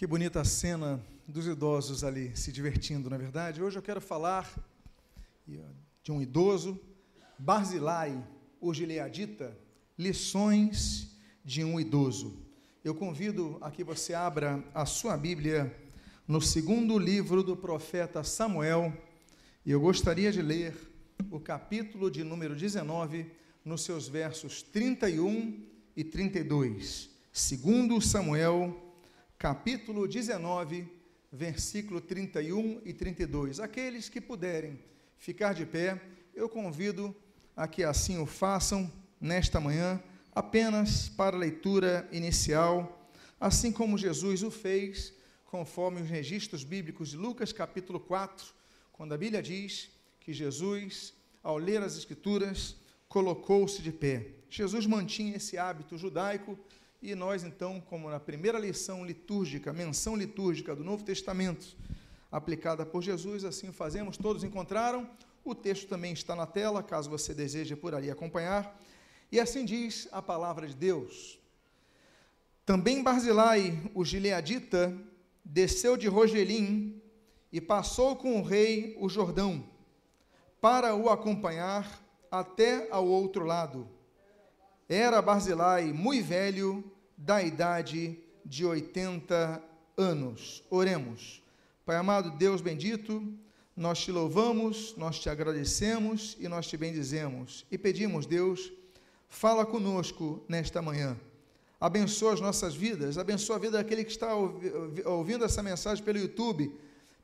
Que bonita cena dos idosos ali se divertindo, na é verdade. Hoje eu quero falar de um idoso, Barzilai, o gileadita, lições de um idoso. Eu convido a que você abra a sua Bíblia no segundo livro do profeta Samuel, e eu gostaria de ler o capítulo de número 19, nos seus versos 31 e 32. Segundo Samuel capítulo 19, versículo 31 e 32. Aqueles que puderem ficar de pé, eu convido a que assim o façam nesta manhã, apenas para leitura inicial, assim como Jesus o fez, conforme os registros bíblicos de Lucas capítulo 4, quando a Bíblia diz que Jesus, ao ler as Escrituras, colocou-se de pé. Jesus mantinha esse hábito judaico e nós, então, como na primeira lição litúrgica, menção litúrgica do Novo Testamento, aplicada por Jesus, assim fazemos. Todos encontraram? O texto também está na tela, caso você deseje por ali acompanhar. E assim diz a palavra de Deus. Também Barzilai, o gileadita, desceu de Rogelim e passou com o rei o Jordão, para o acompanhar até ao outro lado era Barzilai muito velho, da idade de 80 anos. Oremos. Pai amado, Deus bendito, nós te louvamos, nós te agradecemos e nós te bendizemos. E pedimos, Deus, fala conosco nesta manhã. Abençoa as nossas vidas, abençoa a vida daquele que está ouvindo essa mensagem pelo YouTube,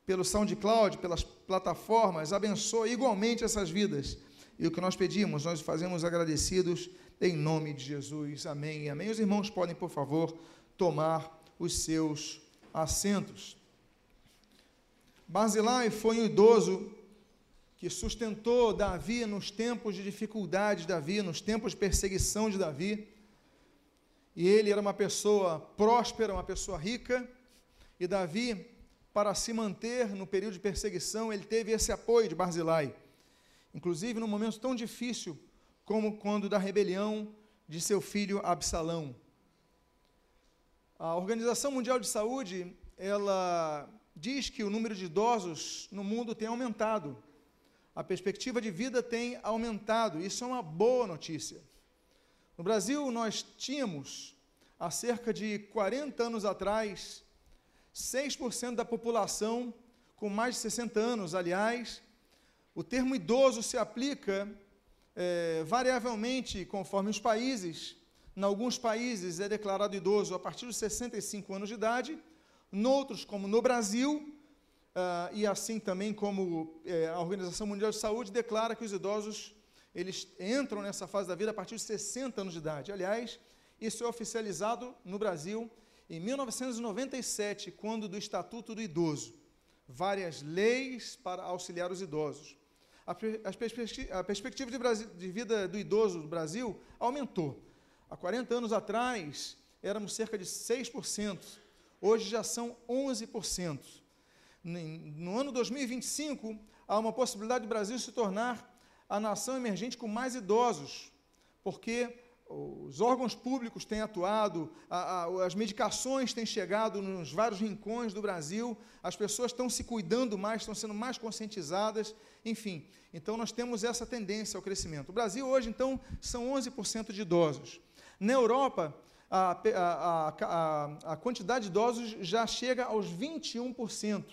pelo SoundCloud, pelas plataformas. Abençoa igualmente essas vidas. E o que nós pedimos, nós fazemos agradecidos em nome de Jesus. Amém amém. Os irmãos podem, por favor, tomar os seus assentos. Barzilai foi um idoso que sustentou Davi nos tempos de dificuldade de Davi, nos tempos de perseguição de Davi. E ele era uma pessoa próspera, uma pessoa rica, e Davi, para se manter no período de perseguição, ele teve esse apoio de Barzilai. Inclusive, num momento tão difícil como quando da rebelião de seu filho Absalão. A Organização Mundial de Saúde, ela diz que o número de idosos no mundo tem aumentado. A perspectiva de vida tem aumentado. Isso é uma boa notícia. No Brasil, nós tínhamos, há cerca de 40 anos atrás, 6% da população com mais de 60 anos. Aliás, o termo idoso se aplica é, variavelmente conforme os países. Em alguns países é declarado idoso a partir dos 65 anos de idade, noutros, como no Brasil, Uh, e assim também como é, a Organização Mundial de Saúde declara que os idosos eles entram nessa fase da vida a partir de 60 anos de idade. Aliás, isso é oficializado no Brasil em 1997, quando do Estatuto do Idoso, várias leis para auxiliar os idosos a, perspectiva de vida do idoso do Brasil aumentou. Há 40 anos atrás, éramos cerca de 6%, hoje já são 11%. No ano 2025, há uma possibilidade do Brasil se tornar a nação emergente com mais idosos, porque os órgãos públicos têm atuado, a, a, as medicações têm chegado nos vários rincões do Brasil, as pessoas estão se cuidando mais, estão sendo mais conscientizadas, enfim. Então, nós temos essa tendência ao crescimento. O Brasil, hoje, então, são 11% de idosos. Na Europa, a, a, a quantidade de idosos já chega aos 21%.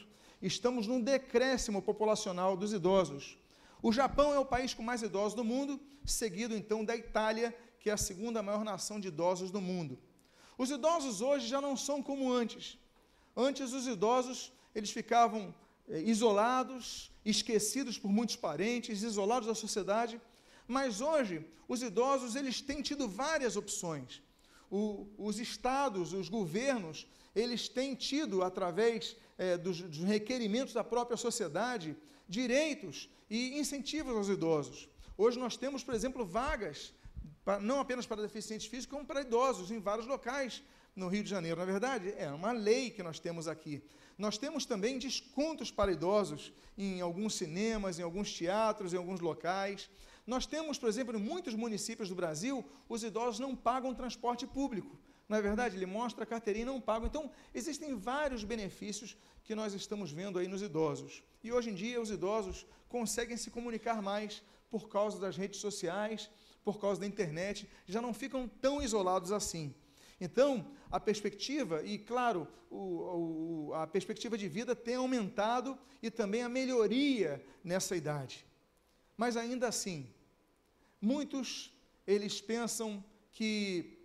Estamos num decréscimo populacional dos idosos. O Japão é o país com mais idosos do mundo, seguido, então, da Itália, que é a segunda maior nação de idosos do mundo. Os idosos hoje já não são como antes. Antes os idosos, eles ficavam é, isolados, esquecidos por muitos parentes, isolados da sociedade, mas hoje os idosos eles têm tido várias opções. O, os estados, os governos, eles têm tido, através é, dos, dos requerimentos da própria sociedade, direitos e incentivos aos idosos. Hoje nós temos, por exemplo, vagas não apenas para deficientes físicos, como para idosos, em vários locais no Rio de Janeiro. Na verdade, é uma lei que nós temos aqui. Nós temos também descontos para idosos em alguns cinemas, em alguns teatros, em alguns locais. Nós temos, por exemplo, em muitos municípios do Brasil, os idosos não pagam transporte público. Na verdade, ele mostra a carteirinha e não paga. Então, existem vários benefícios que nós estamos vendo aí nos idosos. E hoje em dia, os idosos conseguem se comunicar mais por causa das redes sociais, por causa da internet, já não ficam tão isolados assim. Então, a perspectiva, e claro, o, o, a perspectiva de vida tem aumentado e também a melhoria nessa idade. Mas ainda assim, muitos, eles pensam que,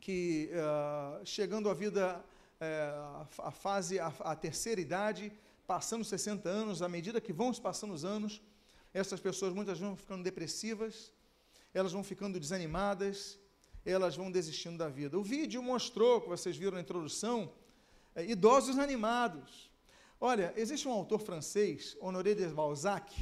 que uh, chegando à vida, uh, a fase, a, a terceira idade, passando 60 anos, à medida que vão se passando os anos, essas pessoas muitas vão ficando depressivas, elas vão ficando desanimadas, elas vão desistindo da vida. O vídeo mostrou, que vocês viram na introdução, é, idosos animados. Olha, existe um autor francês, Honoré de Balzac,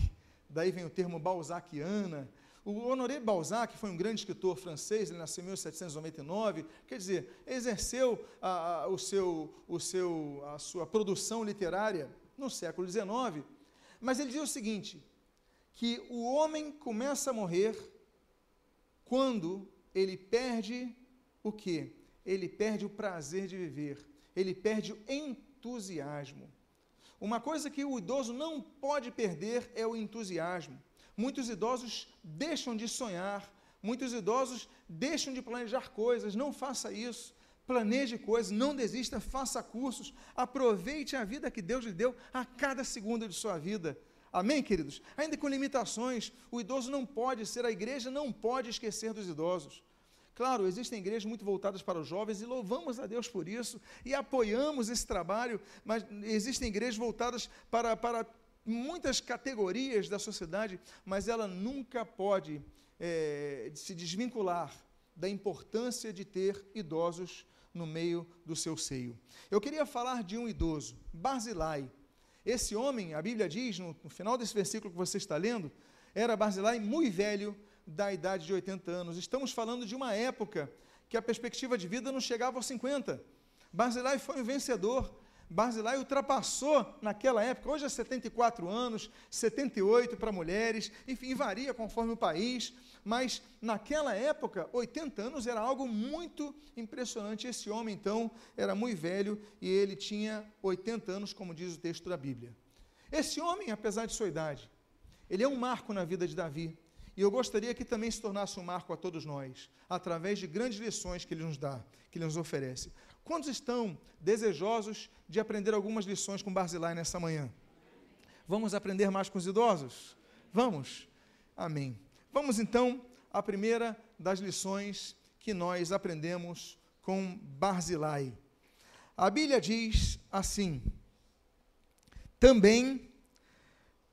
daí vem o termo balzaciana. O Honoré de Balzac foi um grande escritor francês, ele nasceu em 1799, quer dizer, exerceu a, a, o seu, o seu, a sua produção literária no século XIX, mas ele diz o seguinte, que o homem começa a morrer quando ele perde o quê? Ele perde o prazer de viver, ele perde o entusiasmo. Uma coisa que o idoso não pode perder é o entusiasmo. Muitos idosos deixam de sonhar, muitos idosos deixam de planejar coisas, não faça isso. Planeje coisas, não desista, faça cursos, aproveite a vida que Deus lhe deu a cada segundo de sua vida. Amém, queridos? Ainda com limitações, o idoso não pode ser, a igreja não pode esquecer dos idosos. Claro, existem igrejas muito voltadas para os jovens e louvamos a Deus por isso e apoiamos esse trabalho, mas existem igrejas voltadas para, para muitas categorias da sociedade, mas ela nunca pode é, se desvincular da importância de ter idosos no meio do seu seio. Eu queria falar de um idoso, Barzilai. Esse homem, a Bíblia diz, no, no final desse versículo que você está lendo, era Barzilai muito velho, da idade de 80 anos. Estamos falando de uma época que a perspectiva de vida não chegava aos 50. Barzilai foi um vencedor. Barzilai ultrapassou naquela época, hoje é 74 anos, 78 para mulheres, enfim, varia conforme o país, mas naquela época, 80 anos era algo muito impressionante. Esse homem, então, era muito velho e ele tinha 80 anos, como diz o texto da Bíblia. Esse homem, apesar de sua idade, ele é um marco na vida de Davi. E eu gostaria que também se tornasse um marco a todos nós, através de grandes lições que ele nos dá, que ele nos oferece. Quantos estão desejosos de aprender algumas lições com Barzilai nessa manhã? Vamos aprender mais com os idosos? Vamos? Amém. Vamos então à primeira das lições que nós aprendemos com Barzilai. A Bíblia diz assim: também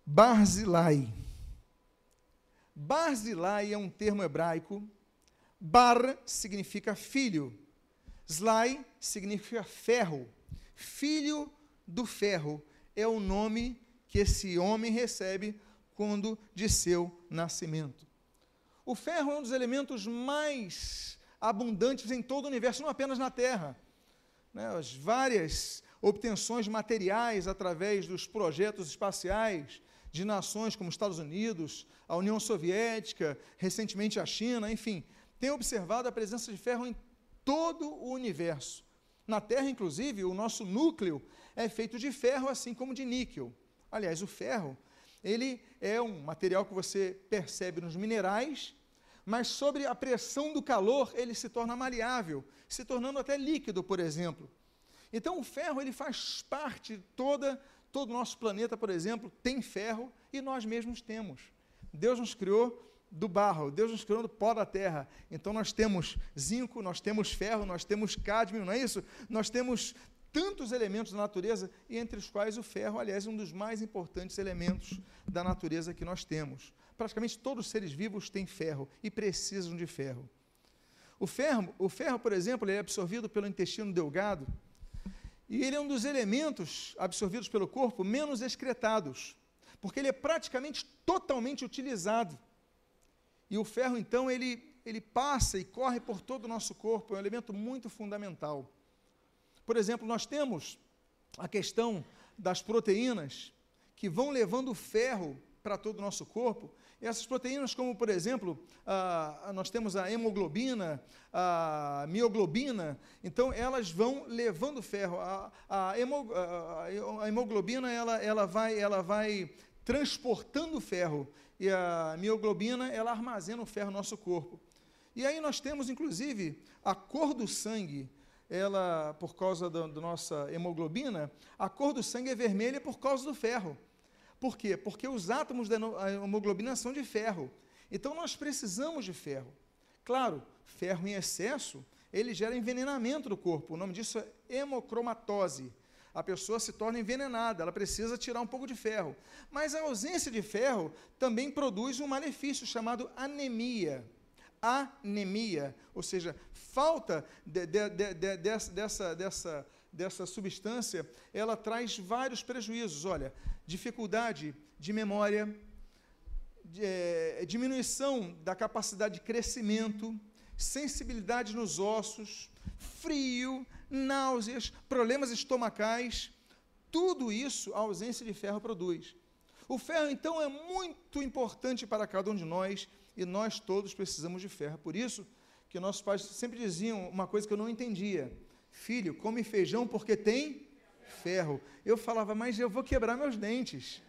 Barzilai. Barzilai é um termo hebraico. Bar significa filho. Zlai significa ferro. Filho do ferro é o nome que esse homem recebe quando de seu nascimento. O ferro é um dos elementos mais abundantes em todo o universo, não apenas na Terra. Né, as várias obtenções materiais através dos projetos espaciais, de nações como Estados Unidos, a União Soviética, recentemente a China, enfim, tem observado a presença de ferro em todo o universo. Na Terra, inclusive, o nosso núcleo é feito de ferro, assim como de níquel. Aliás, o ferro, ele é um material que você percebe nos minerais, mas sobre a pressão do calor, ele se torna maleável, se tornando até líquido, por exemplo. Então, o ferro, ele faz parte toda Todo o nosso planeta, por exemplo, tem ferro e nós mesmos temos. Deus nos criou do barro, Deus nos criou do pó da terra. Então nós temos zinco, nós temos ferro, nós temos cádmio, não é isso? Nós temos tantos elementos da natureza, e entre os quais o ferro, aliás, é um dos mais importantes elementos da natureza que nós temos. Praticamente todos os seres vivos têm ferro e precisam de ferro. O ferro, o ferro por exemplo, é absorvido pelo intestino delgado e ele é um dos elementos absorvidos pelo corpo menos excretados, porque ele é praticamente totalmente utilizado. E o ferro, então, ele, ele passa e corre por todo o nosso corpo, é um elemento muito fundamental. Por exemplo, nós temos a questão das proteínas que vão levando ferro para todo o nosso corpo. E essas proteínas, como por exemplo, a, a, nós temos a hemoglobina, a mioglobina, então elas vão levando ferro. A, a, hemo, a hemoglobina ela, ela, vai, ela vai transportando ferro e a mioglobina ela armazena o ferro no nosso corpo. E aí nós temos, inclusive, a cor do sangue, ela, por causa da, da nossa hemoglobina, a cor do sangue é vermelha por causa do ferro. Por quê? Porque os átomos da hemoglobina são de ferro. Então nós precisamos de ferro. Claro, ferro em excesso, ele gera envenenamento do corpo. O nome disso é hemocromatose. A pessoa se torna envenenada, ela precisa tirar um pouco de ferro. Mas a ausência de ferro também produz um malefício chamado anemia. Anemia, ou seja, falta de, de, de, dessa, dessa, dessa, substância, ela traz vários prejuízos. Olha, dificuldade de memória, é, diminuição da capacidade de crescimento, sensibilidade nos ossos, frio, náuseas, problemas estomacais. Tudo isso a ausência de ferro produz. O ferro, então, é muito importante para cada um de nós e nós todos precisamos de ferro. Por isso que nossos pais sempre diziam uma coisa que eu não entendia: Filho, come feijão porque tem ferro. Eu falava, mas eu vou quebrar meus dentes.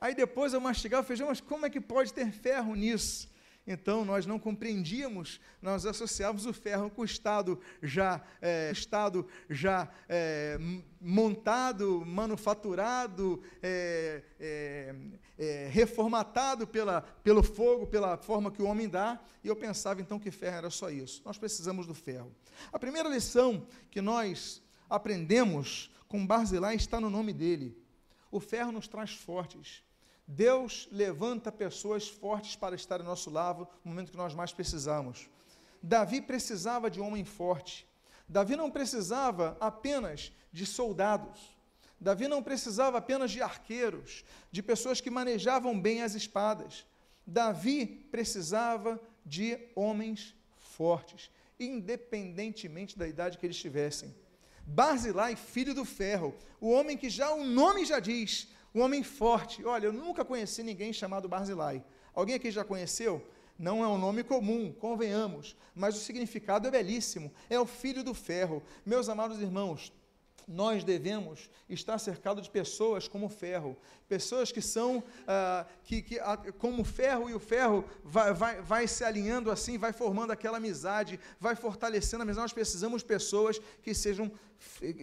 Aí depois eu mastigava o feijão, mas como é que pode ter ferro nisso? Então nós não compreendíamos, nós associávamos o ferro com o estado já, é, estado já é, montado, manufaturado, é, é, é, reformatado pela, pelo fogo, pela forma que o homem dá, e eu pensava então que ferro era só isso. Nós precisamos do ferro. A primeira lição que nós aprendemos com Barzilai está no nome dele. O ferro nos traz fortes. Deus levanta pessoas fortes para estar em nosso lado no momento que nós mais precisamos. Davi precisava de um homem forte. Davi não precisava apenas de soldados. Davi não precisava apenas de arqueiros, de pessoas que manejavam bem as espadas. Davi precisava de homens fortes, independentemente da idade que eles tivessem. Barzilai, filho do ferro, o homem que já o nome já diz, um homem forte. Olha, eu nunca conheci ninguém chamado Barzilai. Alguém aqui já conheceu? Não é um nome comum, convenhamos, mas o significado é belíssimo. É o filho do ferro. Meus amados irmãos, nós devemos estar cercados de pessoas como ferro, pessoas que são, ah, que, que como ferro e o ferro vai, vai, vai se alinhando assim, vai formando aquela amizade, vai fortalecendo a amizade. Nós precisamos de pessoas que sejam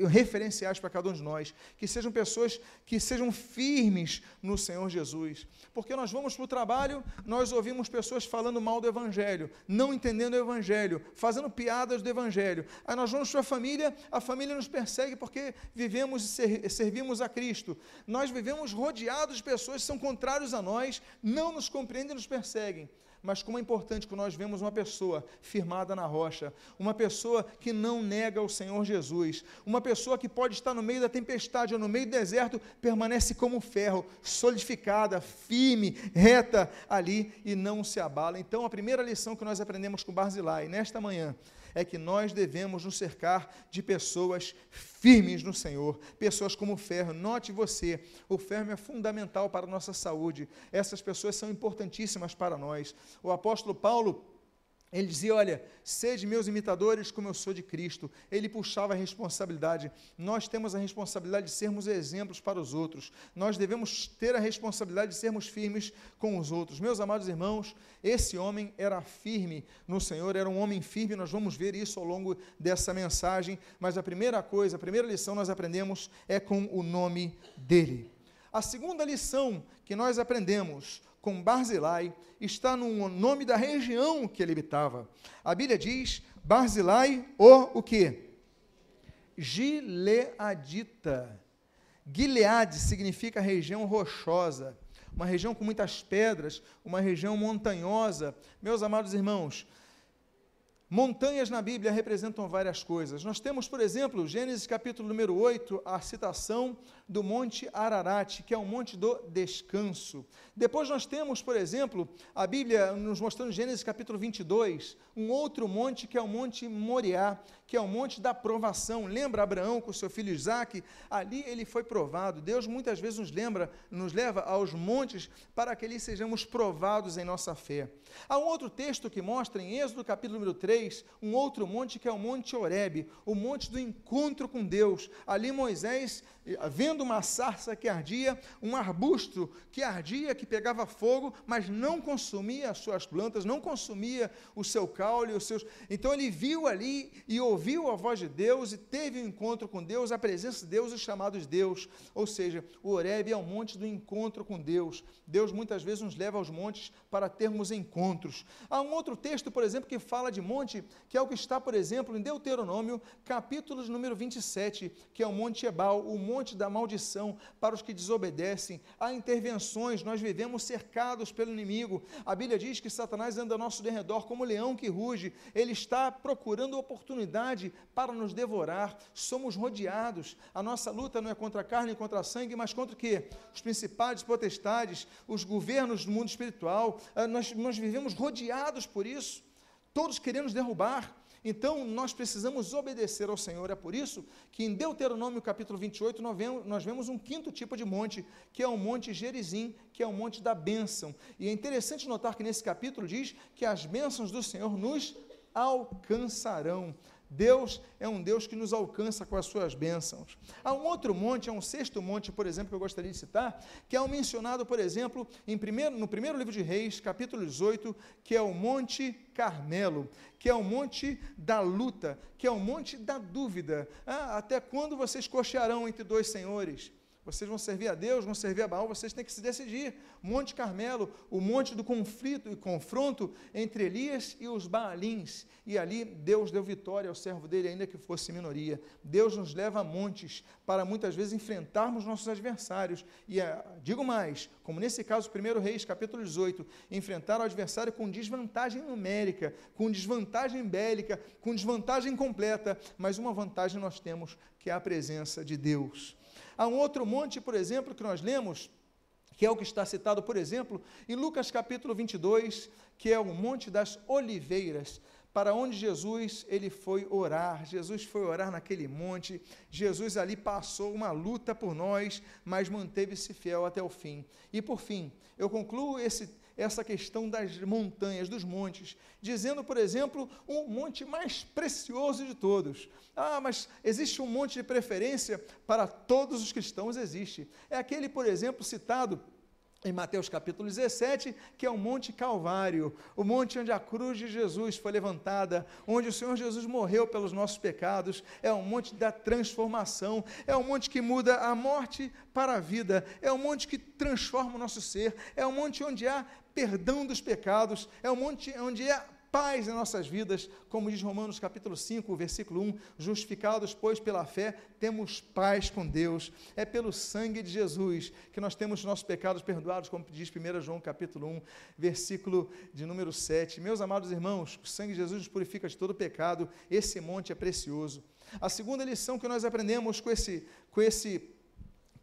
referenciais para cada um de nós, que sejam pessoas que sejam firmes no Senhor Jesus. Porque nós vamos para o trabalho, nós ouvimos pessoas falando mal do Evangelho, não entendendo o Evangelho, fazendo piadas do Evangelho. Aí nós vamos para a família, a família nos persegue porque vivemos e servimos a Cristo. Nós vivemos rodeados de pessoas que são contrários a nós, não nos compreendem e nos perseguem mas como é importante que nós vemos uma pessoa firmada na rocha, uma pessoa que não nega o Senhor Jesus, uma pessoa que pode estar no meio da tempestade ou no meio do deserto, permanece como ferro, solidificada, firme, reta ali e não se abala. Então, a primeira lição que nós aprendemos com Barzilai nesta manhã é que nós devemos nos cercar de pessoas firmes no Senhor, pessoas como o ferro. Note você, o ferro é fundamental para a nossa saúde. Essas pessoas são importantíssimas para nós. O apóstolo Paulo ele dizia: Olha, sede meus imitadores como eu sou de Cristo. Ele puxava a responsabilidade. Nós temos a responsabilidade de sermos exemplos para os outros. Nós devemos ter a responsabilidade de sermos firmes com os outros. Meus amados irmãos, esse homem era firme no Senhor, era um homem firme. Nós vamos ver isso ao longo dessa mensagem. Mas a primeira coisa, a primeira lição nós aprendemos é com o nome dele. A segunda lição que nós aprendemos com Barzilai está no nome da região que ele habitava. A Bíblia diz Barzilai, o o que? Gileadita. Gileade significa região rochosa, uma região com muitas pedras, uma região montanhosa. Meus amados irmãos, Montanhas na Bíblia representam várias coisas. Nós temos, por exemplo, Gênesis capítulo número 8, a citação do Monte Ararat, que é o monte do descanso. Depois nós temos, por exemplo, a Bíblia nos mostrando Gênesis capítulo 22, um outro monte que é o Monte Moriá, que é o monte da provação. Lembra Abraão com seu filho Isaac? Ali ele foi provado. Deus muitas vezes nos lembra, nos leva aos montes para que ali sejamos provados em nossa fé. Há um outro texto que mostra em Êxodo capítulo número 3, um outro monte que é o Monte Horebe, o monte do encontro com Deus. Ali Moisés, vendo uma sarça que ardia, um arbusto que ardia, que pegava fogo, mas não consumia as suas plantas, não consumia o seu caule, os seus. Então ele viu ali e ouviu a voz de Deus e teve um encontro com Deus, a presença de Deus, os chamados Deus. Ou seja, o Horeb é o monte do encontro com Deus. Deus muitas vezes nos leva aos montes para termos encontros. Há um outro texto, por exemplo, que fala de monte, que é o que está, por exemplo, em Deuteronômio, capítulo número 27, que é o Monte Ebal, o monte da maldição para os que desobedecem. Há intervenções, nós vivemos cercados pelo inimigo. A Bíblia diz que Satanás anda ao nosso derredor como leão que ruge. Ele está procurando oportunidade para nos devorar, somos rodeados. A nossa luta não é contra a carne e contra a sangue, mas contra o quê? Os principais potestades, os governos do mundo espiritual. Ah, nós, nós vivemos rodeados por isso, todos querendo nos derrubar. Então, nós precisamos obedecer ao Senhor. É por isso que em Deuteronômio capítulo 28 nós vemos, nós vemos um quinto tipo de monte, que é o monte Gerizim, que é o monte da bênção. E é interessante notar que nesse capítulo diz que as bênçãos do Senhor nos alcançarão. Deus é um Deus que nos alcança com as suas bênçãos. Há um outro monte, há um sexto monte, por exemplo, que eu gostaria de citar, que é o mencionado, por exemplo, em primeiro, no primeiro livro de Reis, capítulo 18, que é o Monte Carmelo, que é o monte da luta, que é o monte da dúvida. Ah, até quando vocês cochearão entre dois senhores? Vocês vão servir a Deus, vão servir a Baal, vocês têm que se decidir. Monte Carmelo, o monte do conflito e confronto entre Elias e os Baalins. E ali Deus deu vitória ao servo dele, ainda que fosse minoria. Deus nos leva a montes para muitas vezes enfrentarmos nossos adversários. E eh, digo mais, como nesse caso, 1 Reis, capítulo 18, enfrentar o adversário com desvantagem numérica, com desvantagem bélica, com desvantagem completa, mas uma vantagem nós temos, que é a presença de Deus. Há um outro monte, por exemplo, que nós lemos, que é o que está citado, por exemplo, em Lucas capítulo 22, que é o Monte das Oliveiras, para onde Jesus ele foi orar. Jesus foi orar naquele monte. Jesus ali passou uma luta por nós, mas manteve-se fiel até o fim. E por fim, eu concluo esse essa questão das montanhas, dos montes, dizendo, por exemplo, um monte mais precioso de todos. Ah, mas existe um monte de preferência para todos os cristãos? Existe. É aquele, por exemplo, citado em Mateus capítulo 17, que é o Monte Calvário, o monte onde a cruz de Jesus foi levantada, onde o Senhor Jesus morreu pelos nossos pecados, é o monte da transformação, é o monte que muda a morte para a vida, é o monte que transforma o nosso ser, é o monte onde há perdão dos pecados, é o monte onde há paz em nossas vidas, como diz Romanos capítulo 5, versículo 1, justificados, pois, pela fé, temos paz com Deus. É pelo sangue de Jesus que nós temos nossos pecados perdoados, como diz 1 João capítulo 1, versículo de número 7. Meus amados irmãos, o sangue de Jesus nos purifica de todo pecado, esse monte é precioso. A segunda lição que nós aprendemos com esse, com esse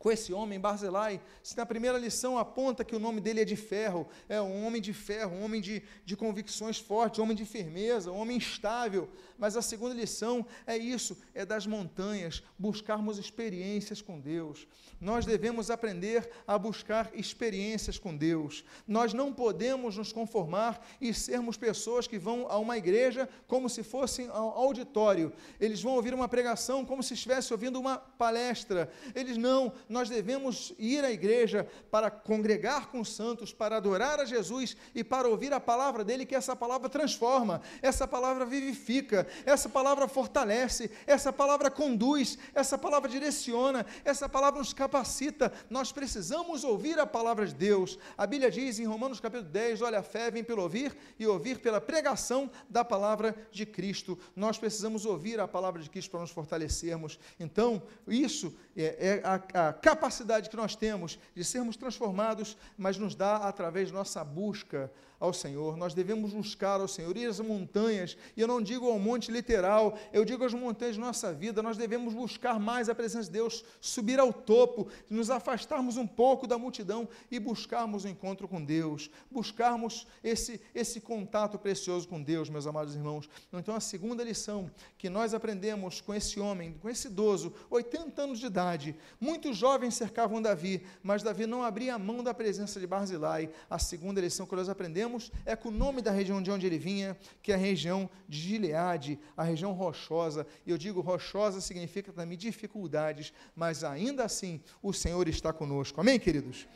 com esse homem, Barzilai, se na primeira lição aponta que o nome dele é de ferro, é um homem de ferro, um homem de, de convicções fortes, um homem de firmeza, um homem estável, mas a segunda lição é isso, é das montanhas, buscarmos experiências com Deus. Nós devemos aprender a buscar experiências com Deus. Nós não podemos nos conformar e sermos pessoas que vão a uma igreja como se fossem ao auditório. Eles vão ouvir uma pregação como se estivesse ouvindo uma palestra. Eles não, nós devemos ir à igreja para congregar com os santos, para adorar a Jesus e para ouvir a palavra dele, que essa palavra transforma, essa palavra vivifica, essa palavra fortalece, essa palavra conduz, essa palavra direciona, essa palavra nos capacita. Nós precisamos ouvir a palavra de Deus. A Bíblia diz em Romanos capítulo 10: olha, a fé vem pelo ouvir e ouvir pela pregação da palavra de Cristo. Nós precisamos ouvir a palavra de Cristo para nos fortalecermos. Então, isso é, é a, a capacidade que nós temos de sermos transformados, mas nos dá através nossa busca ao Senhor, nós devemos buscar ao Senhor, ir às montanhas, e eu não digo ao monte literal, eu digo às montanhas de nossa vida, nós devemos buscar mais a presença de Deus, subir ao topo, nos afastarmos um pouco da multidão e buscarmos o encontro com Deus, buscarmos esse, esse contato precioso com Deus, meus amados irmãos. Então, a segunda lição que nós aprendemos com esse homem, com esse idoso, 80 anos de idade, muitos jovens cercavam Davi, mas Davi não abria mão da presença de Barzilai. A segunda lição que nós aprendemos é com o nome da região de onde ele vinha, que é a região de Gileade, a região rochosa. E eu digo rochosa significa também dificuldades, mas ainda assim o Senhor está conosco. Amém, queridos?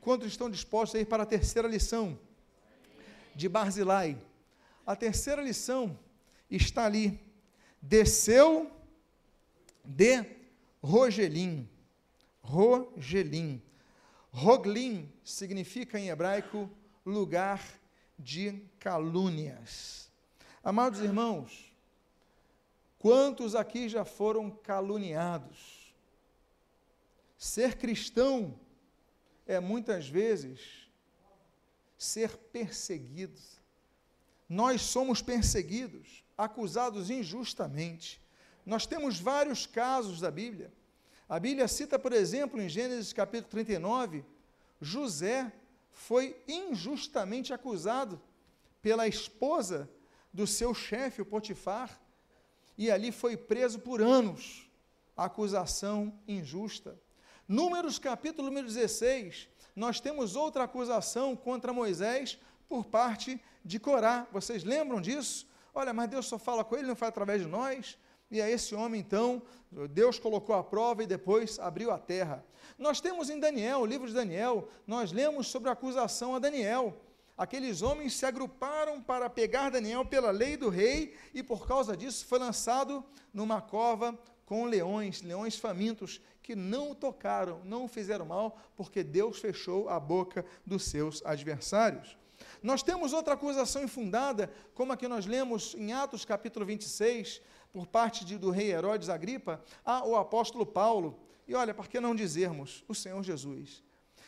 Quantos estão dispostos a ir para a terceira lição de Barzilai? A terceira lição está ali. Desceu de Rogelim. Rogelim. Roglim significa em hebraico lugar de calúnias. Amados irmãos, quantos aqui já foram caluniados? Ser cristão é muitas vezes ser perseguido. Nós somos perseguidos, acusados injustamente. Nós temos vários casos da Bíblia. A Bíblia cita, por exemplo, em Gênesis capítulo 39, José foi injustamente acusado pela esposa do seu chefe, o Potifar, e ali foi preso por anos. Acusação injusta. Números capítulo número 16, nós temos outra acusação contra Moisés por parte de Corá. Vocês lembram disso? Olha, mas Deus só fala com ele, não faz através de nós. E a esse homem, então, Deus colocou a prova e depois abriu a terra. Nós temos em Daniel, o livro de Daniel, nós lemos sobre a acusação a Daniel. Aqueles homens se agruparam para pegar Daniel pela lei do rei e por causa disso foi lançado numa cova com leões, leões famintos, que não o tocaram, não o fizeram mal, porque Deus fechou a boca dos seus adversários. Nós temos outra acusação infundada, como a que nós lemos em Atos capítulo 26, por parte de, do rei Herodes Agripa, ao apóstolo Paulo. E olha, por que não dizermos o Senhor Jesus?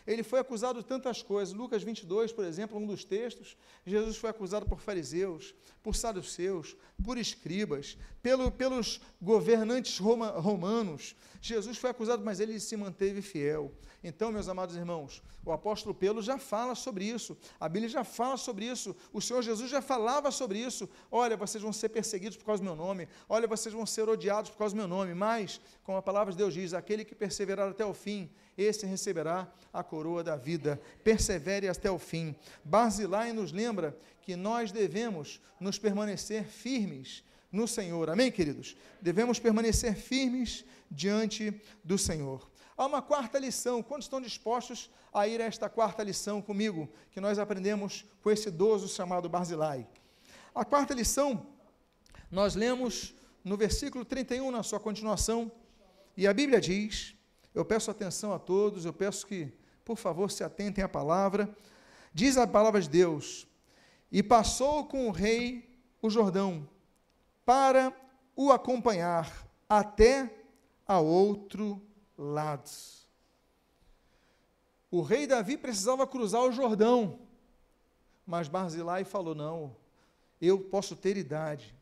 Ele foi acusado de tantas coisas. Lucas 22, por exemplo, um dos textos, Jesus foi acusado por fariseus, por saduceus, por escribas, pelo, pelos governantes roma, romanos. Jesus foi acusado, mas ele se manteve fiel. Então, meus amados irmãos, o apóstolo Pedro já fala sobre isso, a Bíblia já fala sobre isso, o Senhor Jesus já falava sobre isso. Olha, vocês vão ser perseguidos por causa do meu nome, olha, vocês vão ser odiados por causa do meu nome, mas, como a palavra de Deus diz, aquele que perseverar até o fim, esse receberá a coroa da vida. Persevere até o fim. Barzilai nos lembra que nós devemos nos permanecer firmes no Senhor. Amém, queridos? Devemos permanecer firmes diante do Senhor. Há uma quarta lição. Quantos estão dispostos a ir a esta quarta lição comigo, que nós aprendemos com esse idoso chamado Barzilai? A quarta lição, nós lemos no versículo 31, na sua continuação, e a Bíblia diz: eu peço atenção a todos, eu peço que, por favor, se atentem à palavra. Diz a palavra de Deus: E passou com o rei o Jordão, para o acompanhar até a outro lado. O rei Davi precisava cruzar o Jordão, mas Barzilai falou: Não, eu posso ter idade,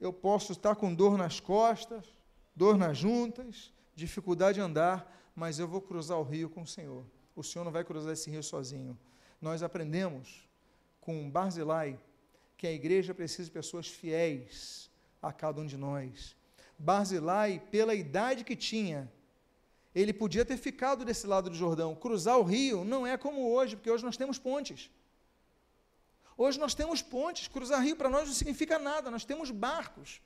eu posso estar com dor nas costas, dor nas juntas, dificuldade de andar, mas eu vou cruzar o rio com o Senhor. O Senhor não vai cruzar esse rio sozinho. Nós aprendemos com Barzilai que a igreja precisa de pessoas fiéis a cada um de nós. Barzilai, pela idade que tinha, ele podia ter ficado desse lado do Jordão. Cruzar o rio não é como hoje, porque hoje nós temos pontes. Hoje nós temos pontes, cruzar rio para nós não significa nada, nós temos barcos.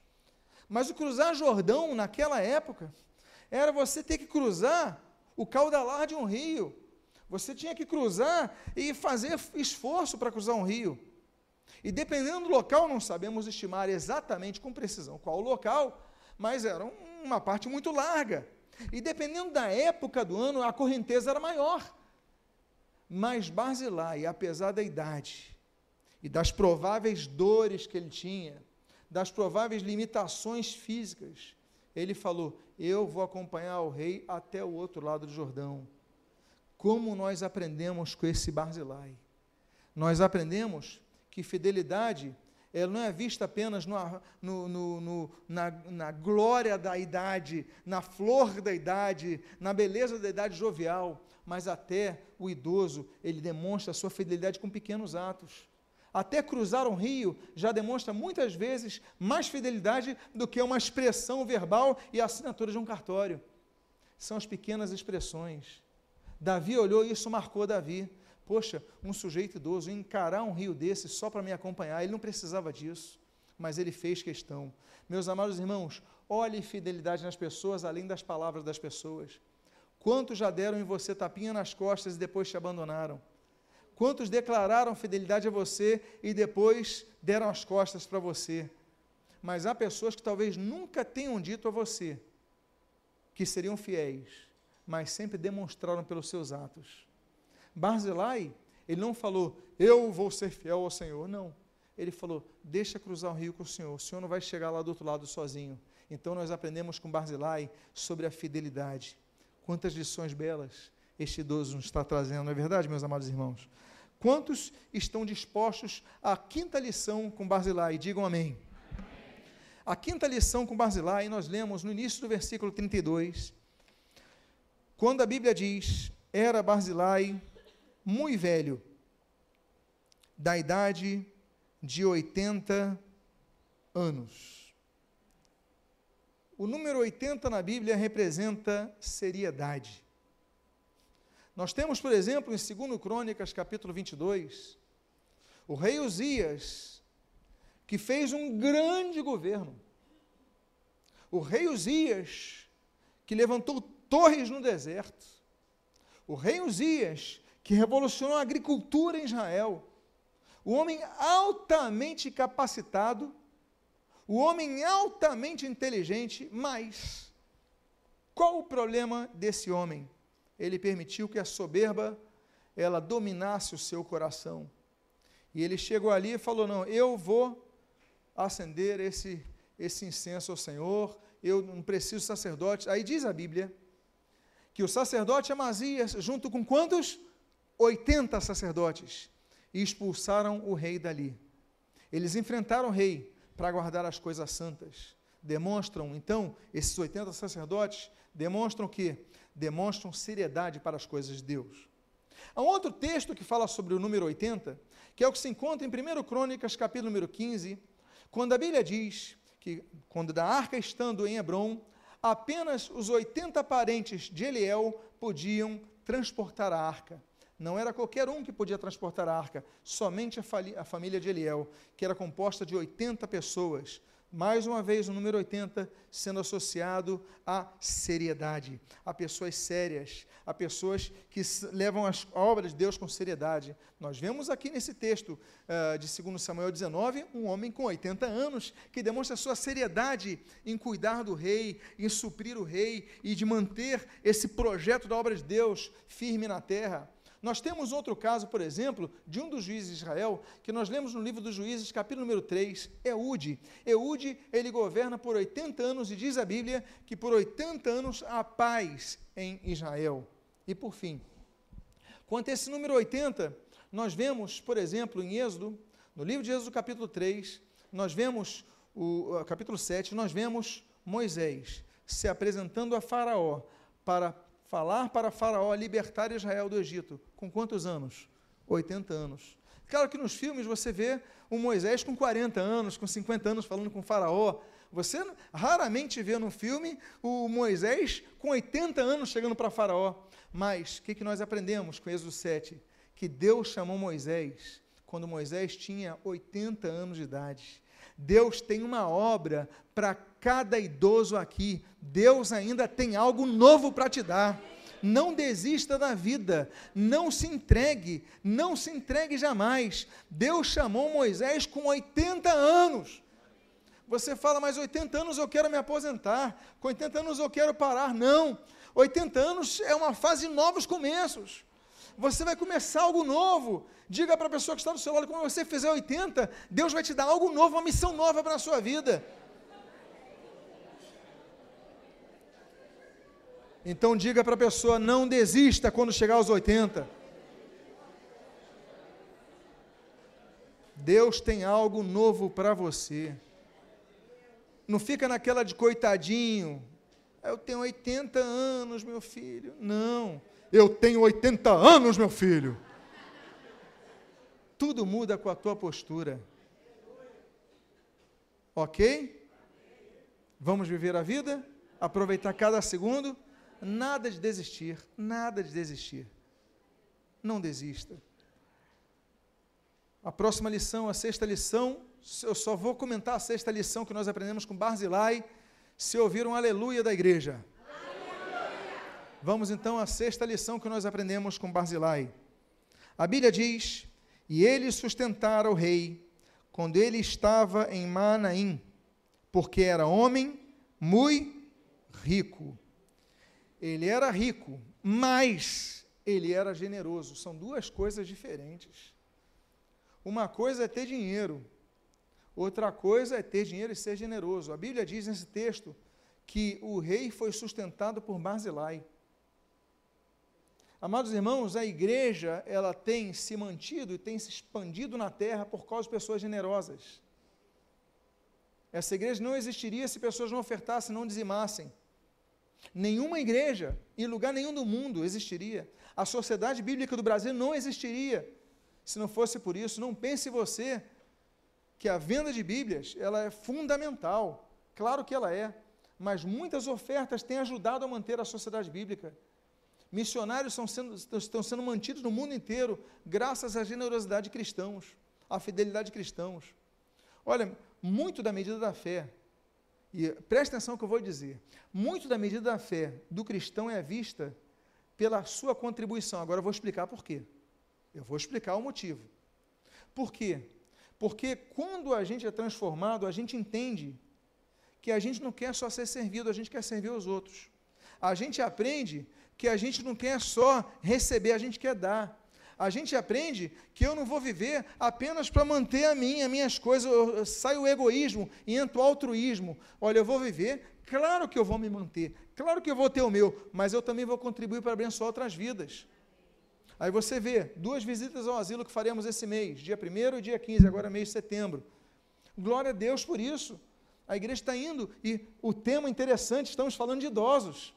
Mas o cruzar Jordão naquela época era você ter que cruzar o caudalar de um rio. Você tinha que cruzar e fazer esforço para cruzar um rio. E dependendo do local, não sabemos estimar exatamente com precisão qual o local, mas era uma parte muito larga. E dependendo da época do ano, a correnteza era maior. Mas Barzilai, apesar da idade e das prováveis dores que ele tinha, das prováveis limitações físicas, ele falou: Eu vou acompanhar o rei até o outro lado do Jordão. Como nós aprendemos com esse Barzilai? nós aprendemos que fidelidade ela não é vista apenas no, no, no, na, na glória da idade, na flor da idade, na beleza da idade jovial, mas até o idoso, ele demonstra a sua fidelidade com pequenos atos. Até cruzar um rio já demonstra muitas vezes mais fidelidade do que uma expressão verbal e assinatura de um cartório. São as pequenas expressões. Davi olhou e isso marcou Davi. Poxa, um sujeito idoso encarar um rio desse só para me acompanhar, ele não precisava disso, mas ele fez questão. Meus amados irmãos, olhe fidelidade nas pessoas além das palavras das pessoas. Quantos já deram em você tapinha nas costas e depois te abandonaram? Quantos declararam fidelidade a você e depois deram as costas para você? Mas há pessoas que talvez nunca tenham dito a você que seriam fiéis, mas sempre demonstraram pelos seus atos. Barzilai, ele não falou, eu vou ser fiel ao Senhor, não. Ele falou, deixa cruzar o rio com o Senhor, o Senhor não vai chegar lá do outro lado sozinho. Então nós aprendemos com Barzilai sobre a fidelidade. Quantas lições belas este idoso nos está trazendo, não é verdade, meus amados irmãos? Quantos estão dispostos à quinta lição com Barzilai? Digam amém. A quinta lição com Barzilai, nós lemos no início do versículo 32, quando a Bíblia diz: Era Barzilai muito velho, da idade de 80 anos. O número 80 na Bíblia representa seriedade. Nós temos, por exemplo, em 2 Crônicas, capítulo 22, o rei Uzias, que fez um grande governo. O rei Uzias, que levantou torres no deserto. O rei Uzias, que revolucionou a agricultura em Israel. O homem altamente capacitado, o homem altamente inteligente, mas qual o problema desse homem? Ele permitiu que a soberba ela dominasse o seu coração. E ele chegou ali e falou: "Não, eu vou acender esse esse incenso ao Senhor, eu não preciso de sacerdote". Aí diz a Bíblia que o sacerdote Amazias, junto com quantos? 80 sacerdotes e expulsaram o rei dali. Eles enfrentaram o rei para guardar as coisas santas. Demonstram, então, esses 80 sacerdotes demonstram que demonstram seriedade para as coisas de Deus. Há um outro texto que fala sobre o número 80, que é o que se encontra em 1 Crônicas, capítulo número 15, quando a Bíblia diz que, quando da arca estando em Hebron, apenas os 80 parentes de Eliel podiam transportar a arca. Não era qualquer um que podia transportar a arca, somente a, a, família de Eliel, que era composta de 80 pessoas. Mais uma vez, o número 80 sendo associado à seriedade, a pessoas sérias, a pessoas que levam as obras de Deus com seriedade. Nós vemos aqui nesse texto uh, de 2 Samuel 19 um homem com 80 anos que demonstra sua seriedade em cuidar do rei, em suprir o rei e de manter esse projeto da obra de Deus firme na terra. Nós temos outro caso, por exemplo, de um dos juízes de Israel, que nós lemos no livro dos juízes, capítulo número 3, Eude. Eude, ele governa por 80 anos e diz a Bíblia que por 80 anos há paz em Israel. E por fim, quanto a esse número 80, nós vemos, por exemplo, em Êxodo, no livro de Êxodo, capítulo 3, nós vemos, o capítulo 7, nós vemos Moisés se apresentando a Faraó para falar para Faraó libertar Israel do Egito. Com quantos anos? 80 anos. Claro que nos filmes você vê o Moisés com 40 anos, com 50 anos falando com Faraó. Você raramente vê no filme o Moisés com 80 anos chegando para Faraó. Mas o que, que nós aprendemos com Êxodo 7? Que Deus chamou Moisés quando Moisés tinha 80 anos de idade. Deus tem uma obra para cada idoso aqui. Deus ainda tem algo novo para te dar. Não desista da vida, não se entregue, não se entregue jamais. Deus chamou Moisés com 80 anos. Você fala, mas 80 anos eu quero me aposentar, com 80 anos eu quero parar. Não, 80 anos é uma fase de novos começos. Você vai começar algo novo. Diga para a pessoa que está do seu lado, quando você fizer 80, Deus vai te dar algo novo, uma missão nova para a sua vida. Então diga para a pessoa: não desista quando chegar aos 80. Deus tem algo novo para você. Não fica naquela de coitadinho. Eu tenho 80 anos, meu filho. Não. Eu tenho 80 anos, meu filho. Tudo muda com a tua postura. Ok? Vamos viver a vida? Aproveitar cada segundo? Nada de desistir. Nada de desistir. Não desista. A próxima lição, a sexta lição, eu só vou comentar a sexta lição que nós aprendemos com Barzilai, se ouvir um aleluia da igreja. Aleluia. Vamos então à sexta lição que nós aprendemos com Barzilai. A Bíblia diz e ele sustentara o rei quando ele estava em Manaim, porque era homem muito rico. Ele era rico, mas ele era generoso. São duas coisas diferentes. Uma coisa é ter dinheiro, outra coisa é ter dinheiro e ser generoso. A Bíblia diz nesse texto que o rei foi sustentado por Barzilai. Amados irmãos, a igreja, ela tem se mantido e tem se expandido na terra por causa de pessoas generosas. Essa igreja não existiria se pessoas não ofertassem, não dizimassem. Nenhuma igreja, em lugar nenhum do mundo, existiria. A Sociedade Bíblica do Brasil não existiria se não fosse por isso. Não pense você que a venda de Bíblias ela é fundamental. Claro que ela é, mas muitas ofertas têm ajudado a manter a Sociedade Bíblica. Missionários sendo, estão sendo mantidos no mundo inteiro graças à generosidade de cristãos, à fidelidade de cristãos. Olha, muito da medida da fé, e preste atenção que eu vou dizer, muito da medida da fé do cristão é vista pela sua contribuição. Agora eu vou explicar por quê. Eu vou explicar o motivo. Por quê? Porque quando a gente é transformado, a gente entende que a gente não quer só ser servido, a gente quer servir os outros. A gente aprende que a gente não quer só receber, a gente quer dar. A gente aprende que eu não vou viver apenas para manter a mim, as minhas coisas, eu, sai o egoísmo e entra o altruísmo. Olha, eu vou viver, claro que eu vou me manter, claro que eu vou ter o meu, mas eu também vou contribuir para abençoar outras vidas. Aí você vê, duas visitas ao asilo que faremos esse mês, dia 1 e dia 15, agora mês de setembro. Glória a Deus por isso. A igreja está indo e o tema interessante, estamos falando de idosos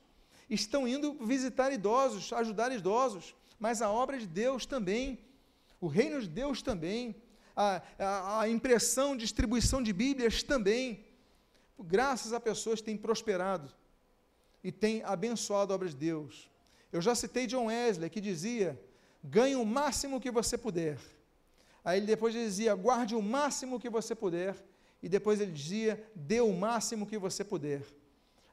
estão indo visitar idosos, ajudar idosos, mas a obra de Deus também, o reino de Deus também, a, a, a impressão, distribuição de Bíblias também, graças a pessoas que têm prosperado e têm abençoado a obra de Deus. Eu já citei John Wesley, que dizia: ganhe o máximo que você puder. Aí ele depois dizia: guarde o máximo que você puder. E depois ele dizia: dê o máximo que você puder.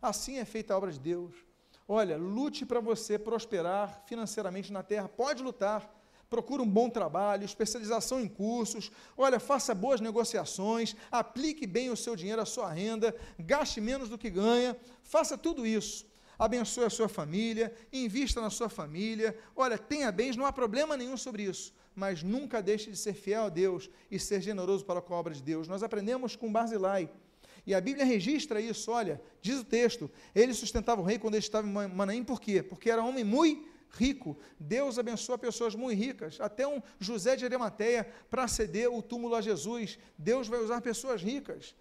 Assim é feita a obra de Deus. Olha, lute para você prosperar financeiramente na terra, pode lutar. Procure um bom trabalho, especialização em cursos. Olha, faça boas negociações, aplique bem o seu dinheiro, a sua renda, gaste menos do que ganha. Faça tudo isso. Abençoe a sua família, invista na sua família. Olha, tenha bens, não há problema nenhum sobre isso. Mas nunca deixe de ser fiel a Deus e ser generoso para a obra de Deus. Nós aprendemos com Barzilai e a Bíblia registra isso, olha, diz o texto, ele sustentava o rei quando ele estava em Manaim, por quê? Porque era homem muito rico. Deus abençoa pessoas muito ricas, até um José de Arimateia para ceder o túmulo a Jesus. Deus vai usar pessoas ricas.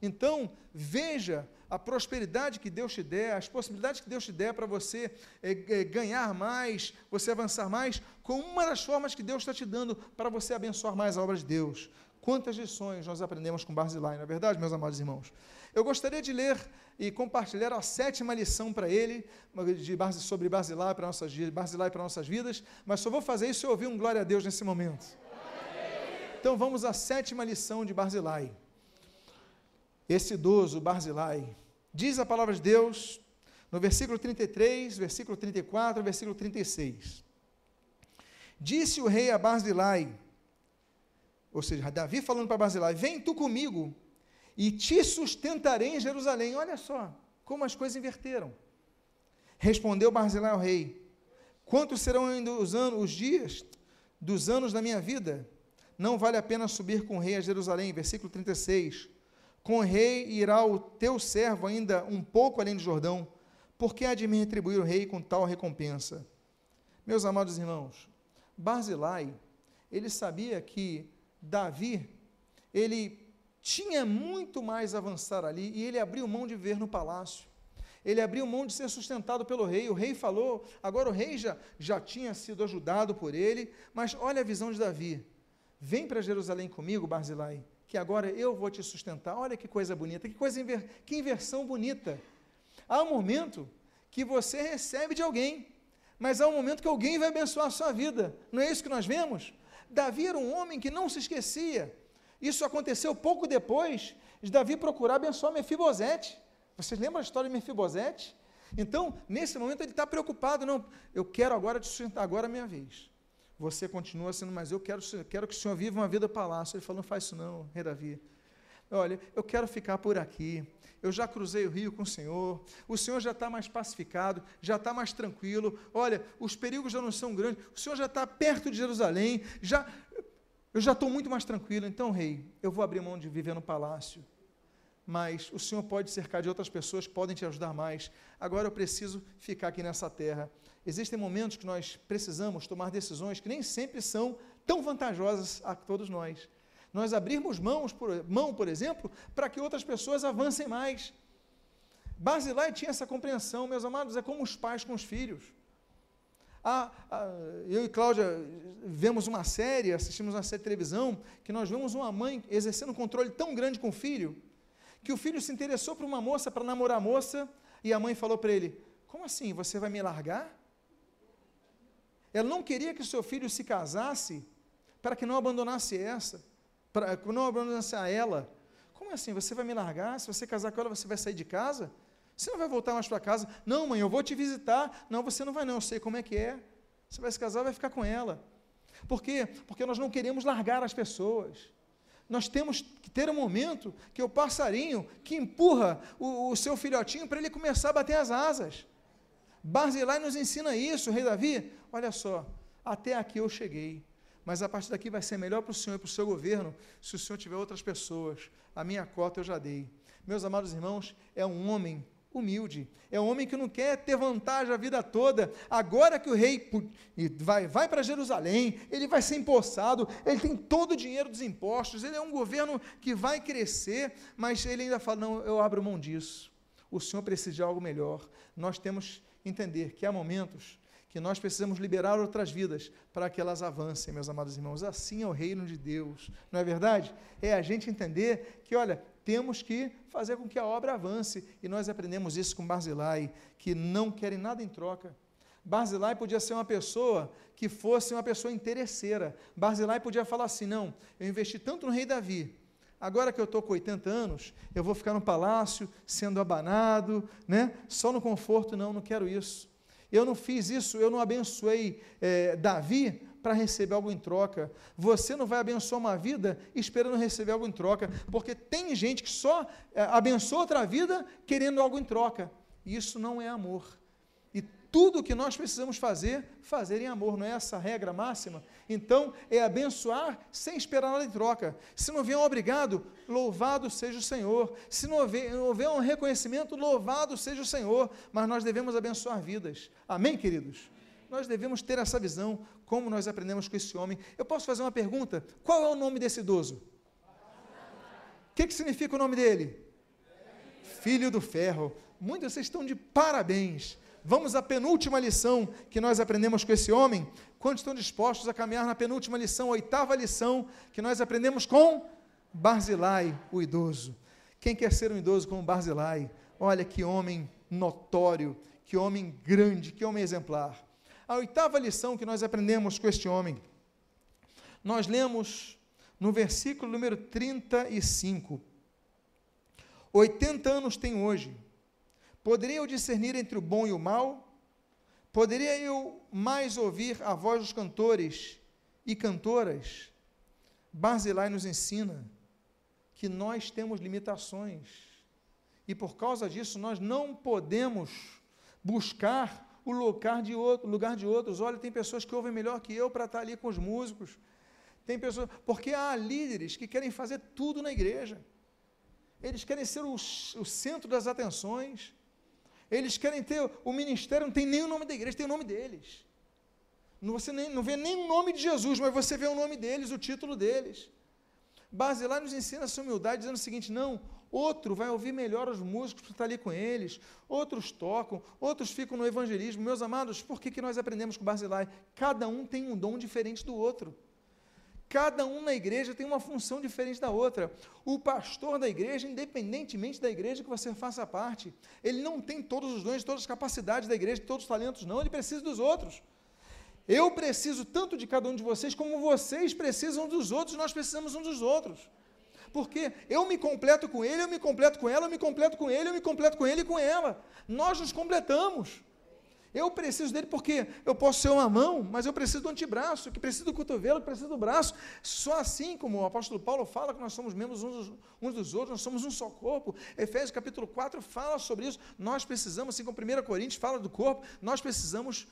Então, veja a prosperidade que Deus te der, as possibilidades que Deus te der para você é, é, ganhar mais, você avançar mais, com uma das formas que Deus está te dando para você abençoar mais a obra de Deus. Quantas lições nós aprendemos com Barzilai, não é verdade, meus amados irmãos? Eu gostaria de ler e compartilhar a sétima lição para ele, de, sobre Barzilai para, nossas, Barzilai para nossas vidas, mas só vou fazer isso se eu ouvir um glória a Deus nesse momento. Então vamos à sétima lição de Barzilai. Esse idoso Barzilai, diz a palavra de Deus, no versículo 33, versículo 34, versículo 36. Disse o rei a Barzilai, ou seja, Davi falando para Barzilai: Vem tu comigo e te sustentarei em Jerusalém. Olha só como as coisas inverteram. Respondeu Barzilai ao rei: Quantos serão ainda os anos, os dias dos anos da minha vida? Não vale a pena subir com o rei a Jerusalém. Versículo 36. Com o rei irá o teu servo ainda um pouco além de Jordão, porque há de me retribuir o rei com tal recompensa. Meus amados irmãos, Barzilai, ele sabia que Davi ele tinha muito mais a avançar ali e ele abriu mão de viver no palácio. Ele abriu mão de ser sustentado pelo rei. O rei falou, agora o rei já, já tinha sido ajudado por ele, mas olha a visão de Davi. Vem para Jerusalém comigo, Barzilai, que agora eu vou te sustentar. Olha que coisa bonita, que coisa inver, que inversão bonita. Há um momento que você recebe de alguém, mas há um momento que alguém vai abençoar a sua vida. Não é isso que nós vemos? Davi era um homem que não se esquecia. Isso aconteceu pouco depois de Davi procurar abençoar Mefibosete. Vocês lembram a história de Mefibosete? Então, nesse momento, ele está preocupado. Não, eu quero agora te sustentar, agora é a minha vez. Você continua sendo, mas eu quero, quero que o senhor viva uma vida palácio. Ele falou: não faz isso não, rei Davi. Olha, eu quero ficar por aqui. Eu já cruzei o rio com o Senhor. O Senhor já está mais pacificado, já está mais tranquilo. Olha, os perigos já não são grandes. O Senhor já está perto de Jerusalém. Já, eu já estou muito mais tranquilo. Então, rei, eu vou abrir mão de viver no palácio. Mas o Senhor pode cercar de outras pessoas que podem te ajudar mais. Agora eu preciso ficar aqui nessa terra. Existem momentos que nós precisamos tomar decisões que nem sempre são tão vantajosas a todos nós nós abrirmos mãos por, mão, por exemplo, para que outras pessoas avancem mais. Basilai tinha essa compreensão, meus amados, é como os pais com os filhos. Ah, ah, eu e Cláudia vemos uma série, assistimos uma série de televisão, que nós vemos uma mãe exercendo um controle tão grande com o filho, que o filho se interessou por uma moça para namorar a moça, e a mãe falou para ele: Como assim? Você vai me largar? Ela não queria que seu filho se casasse para que não abandonasse essa para não abandonar a ela. Como assim? Você vai me largar? Se você casar com ela, você vai sair de casa? Você não vai voltar mais para casa? Não, mãe, eu vou te visitar. Não, você não vai não, eu sei como é que é. Você vai se casar, vai ficar com ela. Por quê? Porque nós não queremos largar as pessoas. Nós temos que ter um momento que o passarinho que empurra o, o seu filhotinho para ele começar a bater as asas. Barzilai nos ensina isso, rei Davi. Olha só, até aqui eu cheguei mas a partir daqui vai ser melhor para o Senhor e para o seu governo se o Senhor tiver outras pessoas. A minha cota eu já dei. Meus amados irmãos, é um homem humilde, é um homem que não quer ter vantagem a vida toda. Agora que o rei vai, vai para Jerusalém, ele vai ser empossado, ele tem todo o dinheiro dos impostos, ele é um governo que vai crescer, mas ele ainda fala: não, eu abro mão disso. O Senhor precisa de algo melhor. Nós temos que entender que há momentos que nós precisamos liberar outras vidas para que elas avancem, meus amados irmãos. Assim é o reino de Deus, não é verdade? É a gente entender que, olha, temos que fazer com que a obra avance, e nós aprendemos isso com Barzilai, que não querem nada em troca. Barzilai podia ser uma pessoa que fosse uma pessoa interesseira. Barzilai podia falar assim: não, eu investi tanto no rei Davi, agora que eu estou com 80 anos, eu vou ficar no palácio, sendo abanado, né? só no conforto, não, não quero isso. Eu não fiz isso, eu não abençoei é, Davi para receber algo em troca. Você não vai abençoar uma vida esperando receber algo em troca, porque tem gente que só é, abençoa outra vida querendo algo em troca. Isso não é amor tudo o que nós precisamos fazer, fazer em amor, não é essa a regra máxima? Então, é abençoar sem esperar nada em troca. Se não vier um obrigado, louvado seja o Senhor. Se não houver, não houver um reconhecimento, louvado seja o Senhor. Mas nós devemos abençoar vidas. Amém, queridos? Nós devemos ter essa visão, como nós aprendemos com esse homem. Eu posso fazer uma pergunta? Qual é o nome desse idoso? O que, que significa o nome dele? Filho do ferro. Muitos vocês estão de parabéns. Vamos à penúltima lição que nós aprendemos com esse homem. Quantos estão dispostos a caminhar na penúltima lição, oitava lição, que nós aprendemos com Barzilai, o idoso? Quem quer ser um idoso como Barzilai? Olha que homem notório, que homem grande, que homem exemplar. A oitava lição que nós aprendemos com este homem, nós lemos no versículo número 35. 80 anos tem hoje Poderia eu discernir entre o bom e o mal? Poderia eu mais ouvir a voz dos cantores e cantoras? Barzilai nos ensina que nós temos limitações e por causa disso nós não podemos buscar o lugar de, outro, lugar de outros. Olha, tem pessoas que ouvem melhor que eu para estar ali com os músicos. Tem pessoas, porque há líderes que querem fazer tudo na igreja. Eles querem ser o, o centro das atenções. Eles querem ter, o ministério não tem nem o nome da igreja, tem o nome deles. Você nem, não vê nem o nome de Jesus, mas você vê o nome deles, o título deles. Basilai nos ensina essa humildade, dizendo o seguinte: não, outro vai ouvir melhor os músicos para estar ali com eles, outros tocam, outros ficam no evangelismo. Meus amados, por que, que nós aprendemos com Basilai? Cada um tem um dom diferente do outro. Cada um na igreja tem uma função diferente da outra. O pastor da igreja, independentemente da igreja que você faça parte, ele não tem todos os dons, todas as capacidades da igreja, todos os talentos, não, ele precisa dos outros. Eu preciso tanto de cada um de vocês, como vocês precisam dos outros, nós precisamos uns dos outros. Porque eu me completo com ele, eu me completo com ela, eu me completo com ele, eu me completo com ele e com ela. Nós nos completamos. Eu preciso dele porque eu posso ser uma mão, mas eu preciso do antebraço, que preciso do cotovelo, que preciso do braço. Só assim, como o apóstolo Paulo fala que nós somos membros uns dos, uns dos outros, nós somos um só corpo. Efésios capítulo 4 fala sobre isso. Nós precisamos, assim como 1 Coríntios fala do corpo, nós precisamos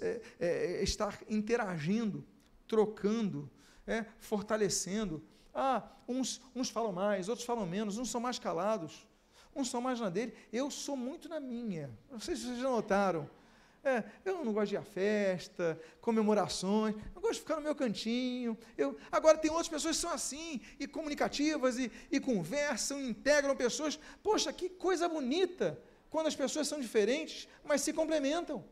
é, é, estar interagindo, trocando, é, fortalecendo. Ah, uns, uns falam mais, outros falam menos, uns são mais calados, uns são mais na dele. Eu sou muito na minha. Não sei se vocês já notaram. É, eu não gosto de ir à festa, comemorações, eu gosto de ficar no meu cantinho. Eu, agora, tem outras pessoas que são assim, e comunicativas, e, e conversam, integram pessoas. Poxa, que coisa bonita quando as pessoas são diferentes, mas se complementam.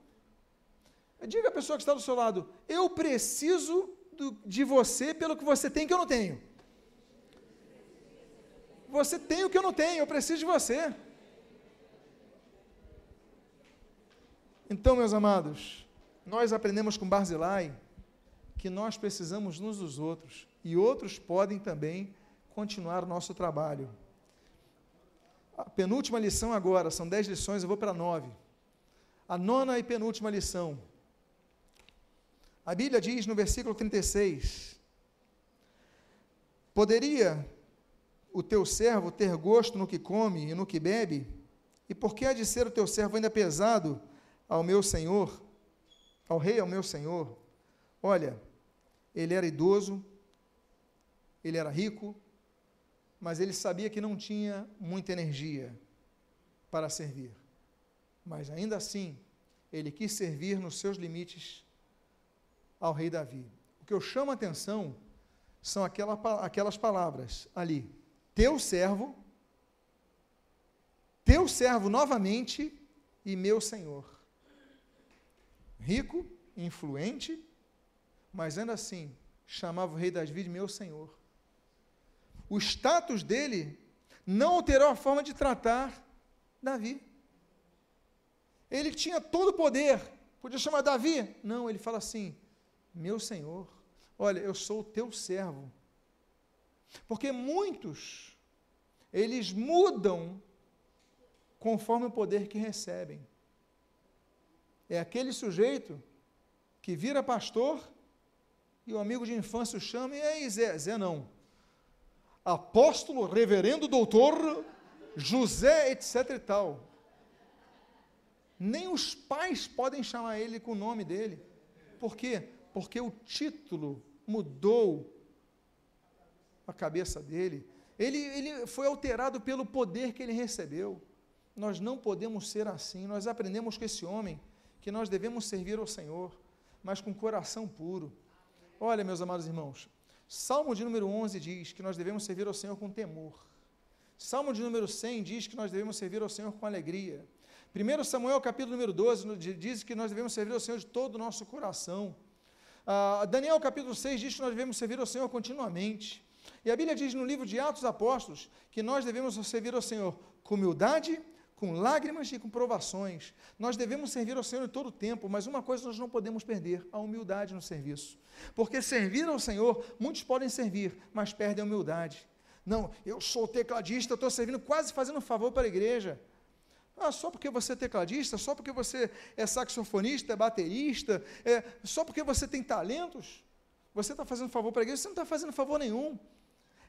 Diga à pessoa que está do seu lado: eu preciso do, de você pelo que você tem que eu não tenho. Você tem o que eu não tenho, eu preciso de você. Então, meus amados, nós aprendemos com Barzilai que nós precisamos uns dos outros e outros podem também continuar o nosso trabalho. A penúltima lição agora, são dez lições, eu vou para nove. A nona e penúltima lição. A Bíblia diz no versículo 36: Poderia o teu servo ter gosto no que come e no que bebe? E por que há de ser o teu servo ainda pesado ao meu senhor, ao rei, ao meu senhor? Olha, ele era idoso, ele era rico, mas ele sabia que não tinha muita energia para servir. Mas ainda assim, ele quis servir nos seus limites ao rei Davi. O que eu chamo a atenção são aquela, aquelas palavras ali: teu servo, teu servo novamente e meu senhor. Rico, influente, mas ainda assim chamava o rei Davi de meu senhor. O status dele não alterou a forma de tratar Davi. Ele tinha todo o poder, podia chamar Davi. Não, ele fala assim: meu Senhor, olha, eu sou o teu servo. Porque muitos, eles mudam conforme o poder que recebem. É aquele sujeito que vira pastor e o amigo de infância o chama e aí Zé, Zé não. Apóstolo, reverendo doutor, José, etc e tal. Nem os pais podem chamar ele com o nome dele. Por quê? porque o título mudou a cabeça dele. Ele, ele foi alterado pelo poder que ele recebeu. Nós não podemos ser assim. Nós aprendemos com esse homem que nós devemos servir ao Senhor, mas com coração puro. Olha, meus amados irmãos, Salmo de número 11 diz que nós devemos servir ao Senhor com temor. Salmo de número 100 diz que nós devemos servir ao Senhor com alegria. 1 Samuel, capítulo número 12, diz que nós devemos servir ao Senhor de todo o nosso coração. Uh, Daniel capítulo 6 diz que nós devemos servir ao Senhor continuamente. E a Bíblia diz no livro de Atos Apóstolos que nós devemos servir ao Senhor com humildade, com lágrimas e com provações. Nós devemos servir ao Senhor em todo o tempo, mas uma coisa nós não podemos perder: a humildade no serviço. Porque servir ao Senhor, muitos podem servir, mas perdem a humildade. Não, eu sou tecladista, estou servindo, quase fazendo um favor para a igreja. Ah, só porque você é tecladista, só porque você é saxofonista, é baterista, é, só porque você tem talentos, você está fazendo favor para a igreja, você não está fazendo favor nenhum.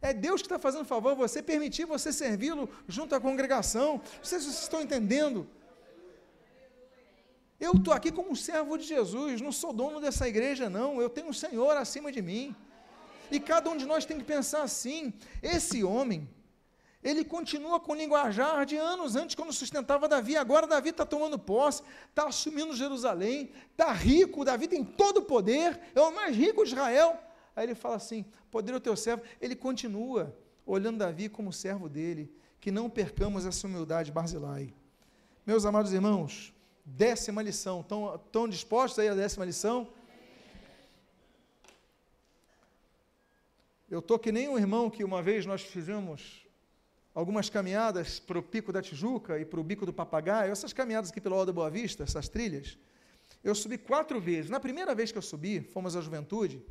É Deus que está fazendo favor, você permitir você servi-lo junto à congregação. Não sei se vocês estão entendendo. Eu estou aqui como servo de Jesus, não sou dono dessa igreja, não. Eu tenho um Senhor acima de mim. E cada um de nós tem que pensar assim: esse homem, ele continua com o linguajar de anos antes, quando sustentava Davi. Agora Davi está tomando posse, está assumindo Jerusalém, está rico. Davi tem todo o poder, é o mais rico de Israel. Aí ele fala assim: Poder o teu servo. Ele continua olhando Davi como servo dele. Que não percamos essa humildade, Barzilai. Meus amados irmãos, décima lição. Estão, dispostos aí à décima lição? Eu estou que nem um irmão que uma vez nós fizemos algumas caminhadas para o Pico da Tijuca e para o Bico do Papagaio, essas caminhadas aqui pelo Alto da Boa Vista, essas trilhas, eu subi quatro vezes. Na primeira vez que eu subi, fomos à juventude,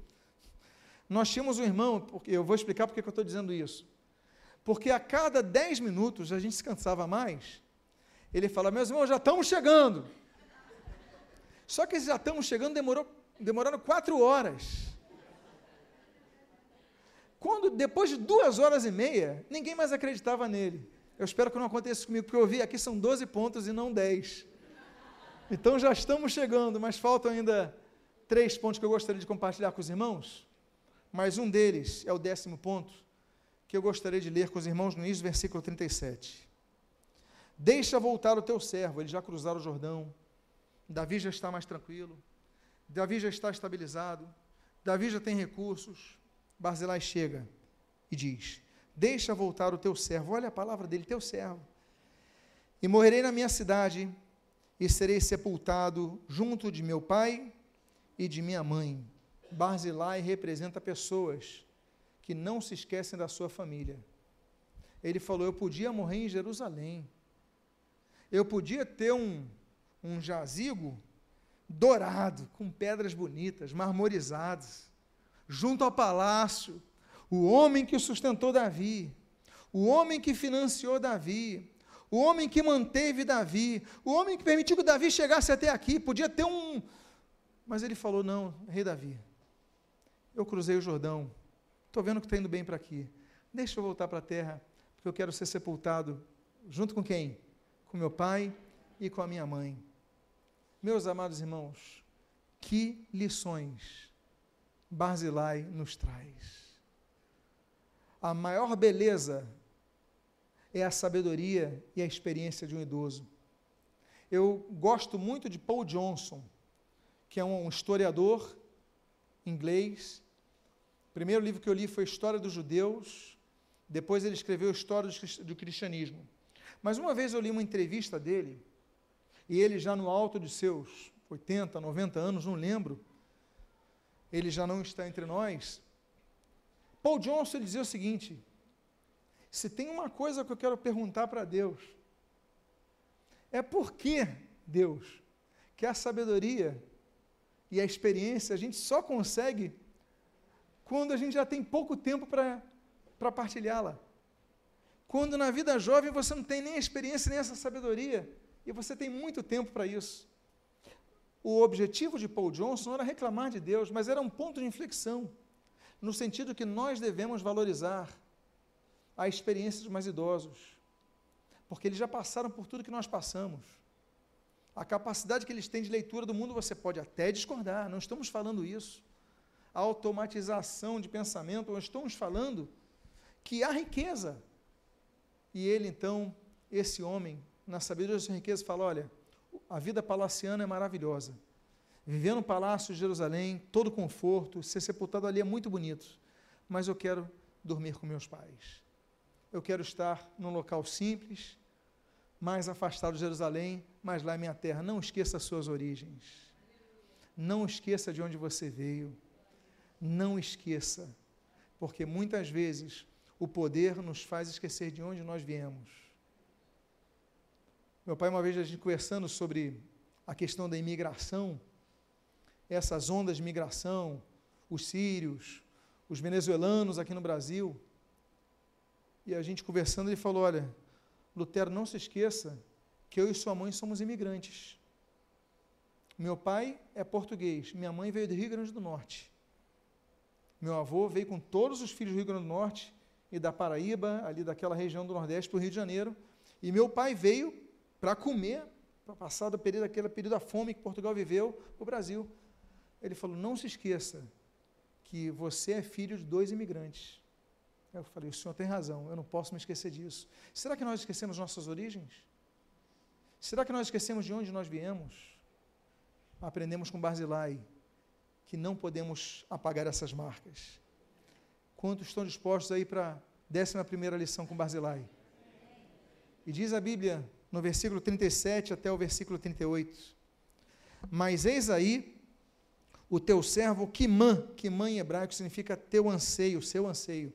nós tínhamos um irmão, porque eu vou explicar porque que eu estou dizendo isso. Porque a cada dez minutos a gente se cansava mais. Ele fala, meus irmãos, já estamos chegando. Só que já estamos chegando, demorou, demoraram quatro horas. Quando, depois de duas horas e meia, ninguém mais acreditava nele. Eu espero que não aconteça comigo, porque eu vi aqui são 12 pontos e não 10. Então já estamos chegando, mas faltam ainda três pontos que eu gostaria de compartilhar com os irmãos. Mas um deles é o décimo ponto, que eu gostaria de ler com os irmãos no início do versículo 37. Deixa voltar o teu servo, eles já cruzaram o Jordão. Davi já está mais tranquilo. Davi já está estabilizado. Davi já tem recursos. Barzilai chega e diz: Deixa voltar o teu servo. Olha a palavra dele, teu servo. E morrerei na minha cidade e serei sepultado junto de meu pai e de minha mãe. Barzilai representa pessoas que não se esquecem da sua família. Ele falou: Eu podia morrer em Jerusalém. Eu podia ter um, um jazigo dourado, com pedras bonitas, marmorizadas junto ao palácio, o homem que sustentou Davi, o homem que financiou Davi, o homem que manteve Davi, o homem que permitiu que Davi chegasse até aqui, podia ter um. Mas ele falou: Não, rei Davi, eu cruzei o Jordão, estou vendo que está indo bem para aqui, deixa eu voltar para a terra, porque eu quero ser sepultado junto com quem? Com meu pai e com a minha mãe. Meus amados irmãos, que lições Barzilai nos traz. A maior beleza é a sabedoria e a experiência de um idoso. Eu gosto muito de Paul Johnson, que é um historiador inglês. Primeiro livro que eu li foi História dos Judeus, depois ele escreveu História do Cristianismo. Mas uma vez eu li uma entrevista dele, e ele já no alto de seus 80, 90 anos, não lembro, ele já não está entre nós. Paul Johnson dizia o seguinte: se tem uma coisa que eu quero perguntar para Deus, é por que, Deus, que a sabedoria e a experiência a gente só consegue quando a gente já tem pouco tempo para partilhá-la. Quando na vida jovem você não tem nem a experiência nem essa sabedoria, e você tem muito tempo para isso. O objetivo de Paul Johnson era reclamar de Deus, mas era um ponto de inflexão, no sentido que nós devemos valorizar a experiência dos mais idosos, porque eles já passaram por tudo que nós passamos. A capacidade que eles têm de leitura do mundo você pode até discordar, não estamos falando isso. Automatização de pensamento, nós estamos falando que há riqueza. E ele, então, esse homem, na sabedoria da sua riqueza, fala: olha, a vida palaciana é maravilhosa. Viver no palácio de Jerusalém, todo conforto, ser sepultado ali é muito bonito. Mas eu quero dormir com meus pais. Eu quero estar num local simples, mais afastado de Jerusalém, mas lá é minha terra. Não esqueça as suas origens. Não esqueça de onde você veio. Não esqueça, porque muitas vezes o poder nos faz esquecer de onde nós viemos. Meu pai, uma vez a gente conversando sobre a questão da imigração, essas ondas de migração, os sírios, os venezuelanos aqui no Brasil, e a gente conversando, ele falou: Olha, Lutero, não se esqueça que eu e sua mãe somos imigrantes. Meu pai é português, minha mãe veio do Rio Grande do Norte. Meu avô veio com todos os filhos do Rio Grande do Norte e da Paraíba, ali daquela região do Nordeste, para o Rio de Janeiro. E meu pai veio para comer, para passar do período, aquele período da fome que Portugal viveu, o Brasil. Ele falou: não se esqueça que você é filho de dois imigrantes. Eu falei: o senhor tem razão, eu não posso me esquecer disso. Será que nós esquecemos nossas origens? Será que nós esquecemos de onde nós viemos? Aprendemos com Barzilai que não podemos apagar essas marcas. Quantos estão dispostos aí para a décima primeira lição com Barzilai? E diz a Bíblia, no versículo 37 até o versículo 38, Mas eis aí o teu servo Kimã, Kimã em hebraico significa teu anseio, seu anseio.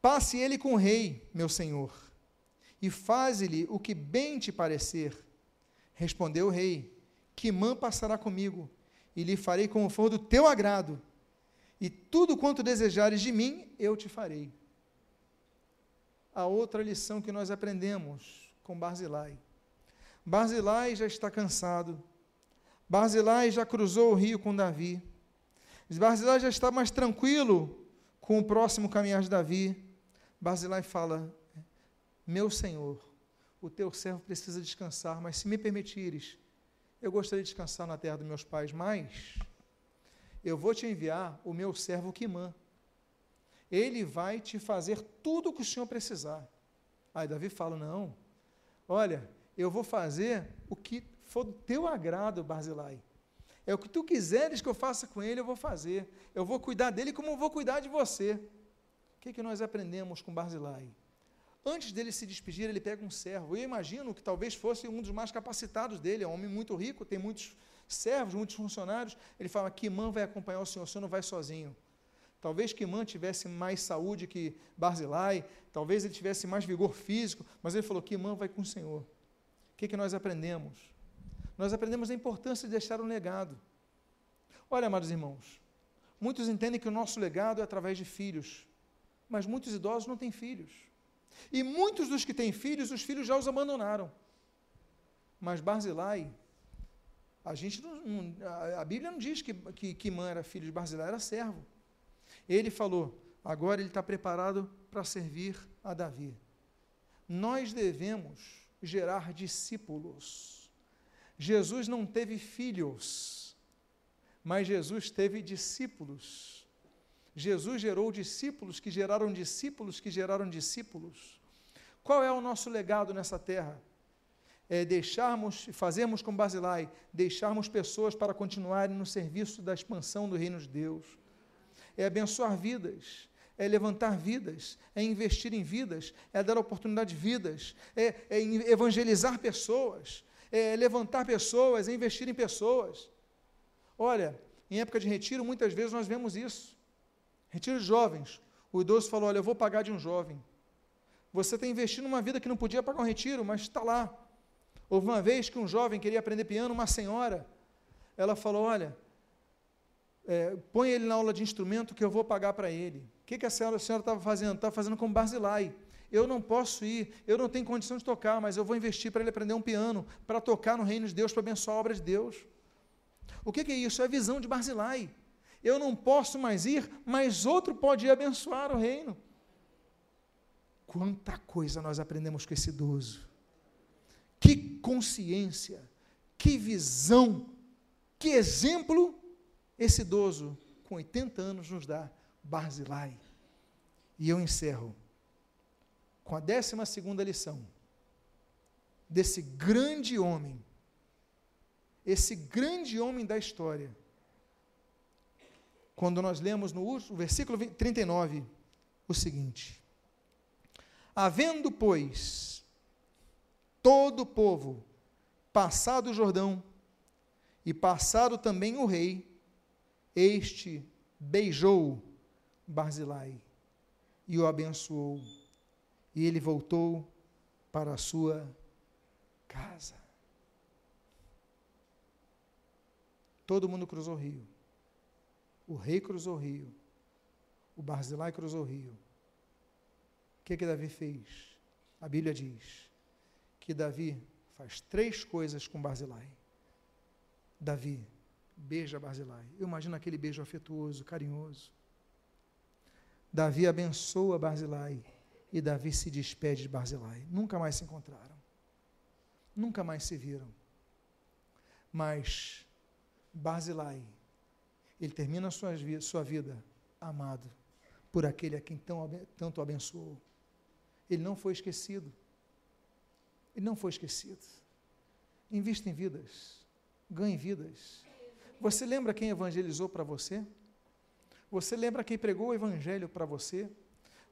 Passe ele com o rei, meu senhor, e faze-lhe o que bem te parecer. Respondeu o rei: Quimã passará comigo, e lhe farei como for do teu agrado, e tudo quanto desejares de mim, eu te farei. A outra lição que nós aprendemos com Barzilai. Barzilai já está cansado. Barzilai já cruzou o rio com Davi. Barzilai já está mais tranquilo com o próximo caminhar de Davi. Barzilai fala: Meu senhor, o teu servo precisa descansar, mas se me permitires, eu gostaria de descansar na terra dos meus pais, mas eu vou te enviar o meu servo Quimã. Ele vai te fazer tudo o que o senhor precisar. Aí Davi fala: Não, olha, eu vou fazer o que for do teu agrado, Barzilai. É o que tu quiseres que eu faça com ele, eu vou fazer. Eu vou cuidar dele como eu vou cuidar de você. O que, que nós aprendemos com Barzilai? Antes dele se despedir, ele pega um servo. Eu imagino que talvez fosse um dos mais capacitados dele, é um homem muito rico, tem muitos servos, muitos funcionários. Ele fala: Quimã vai acompanhar o senhor, o senhor não vai sozinho. Talvez Quimã tivesse mais saúde que Barzilai, talvez ele tivesse mais vigor físico, mas ele falou: Quimã vai com o senhor. O que, que nós aprendemos? Nós aprendemos a importância de deixar um legado. Olha, amados irmãos, muitos entendem que o nosso legado é através de filhos, mas muitos idosos não têm filhos. E muitos dos que têm filhos, os filhos já os abandonaram. Mas Barzilai, a gente não, a, Bíblia não diz que, que Quimã era filho de Barzilai, era servo. Ele falou, agora ele está preparado para servir a Davi. Nós devemos gerar discípulos. Jesus não teve filhos, mas Jesus teve discípulos. Jesus gerou discípulos que geraram discípulos que geraram discípulos. Qual é o nosso legado nessa terra? É deixarmos, fazermos com Basilai, deixarmos pessoas para continuarem no serviço da expansão do reino de Deus. É abençoar vidas, é levantar vidas, é investir em vidas, é dar oportunidade de vidas, é, é evangelizar pessoas, é levantar pessoas, é investir em pessoas. Olha, em época de retiro, muitas vezes nós vemos isso. Retiro de jovens. O idoso falou: Olha, eu vou pagar de um jovem. Você está investindo numa vida que não podia pagar um retiro, mas está lá. Houve uma vez que um jovem queria aprender piano, uma senhora, ela falou: Olha, é, põe ele na aula de instrumento que eu vou pagar para ele. O que, que a senhora estava fazendo? Estava fazendo como Barzilai. Eu não posso ir, eu não tenho condição de tocar, mas eu vou investir para ele aprender um piano, para tocar no reino de Deus, para abençoar a obra de Deus. O que, que é isso? É a visão de Barzilai. Eu não posso mais ir, mas outro pode ir abençoar o reino. Quanta coisa nós aprendemos com esse idoso. Que consciência, que visão, que exemplo esse idoso com 80 anos nos dá. Barzilai. E eu encerro com a décima segunda lição desse grande homem, esse grande homem da história quando nós lemos no versículo 39 o seguinte: Havendo, pois, todo o povo passado o Jordão, e passado também o rei, este beijou Barzilai e o abençoou, e ele voltou para a sua casa. Todo mundo cruzou o rio. O rei cruzou o rio. O Barzilai cruzou o rio. O que que Davi fez? A Bíblia diz que Davi faz três coisas com Barzilai. Davi beija Barzilai. Eu imagino aquele beijo afetuoso, carinhoso. Davi abençoa Barzilai e Davi se despede de Barzilai. Nunca mais se encontraram. Nunca mais se viram. Mas Barzilai ele termina a sua, sua vida amado por aquele a quem tão, tanto abençoou. Ele não foi esquecido. Ele não foi esquecido. Invista em vidas. Ganhe vidas. Você lembra quem evangelizou para você? Você lembra quem pregou o evangelho para você?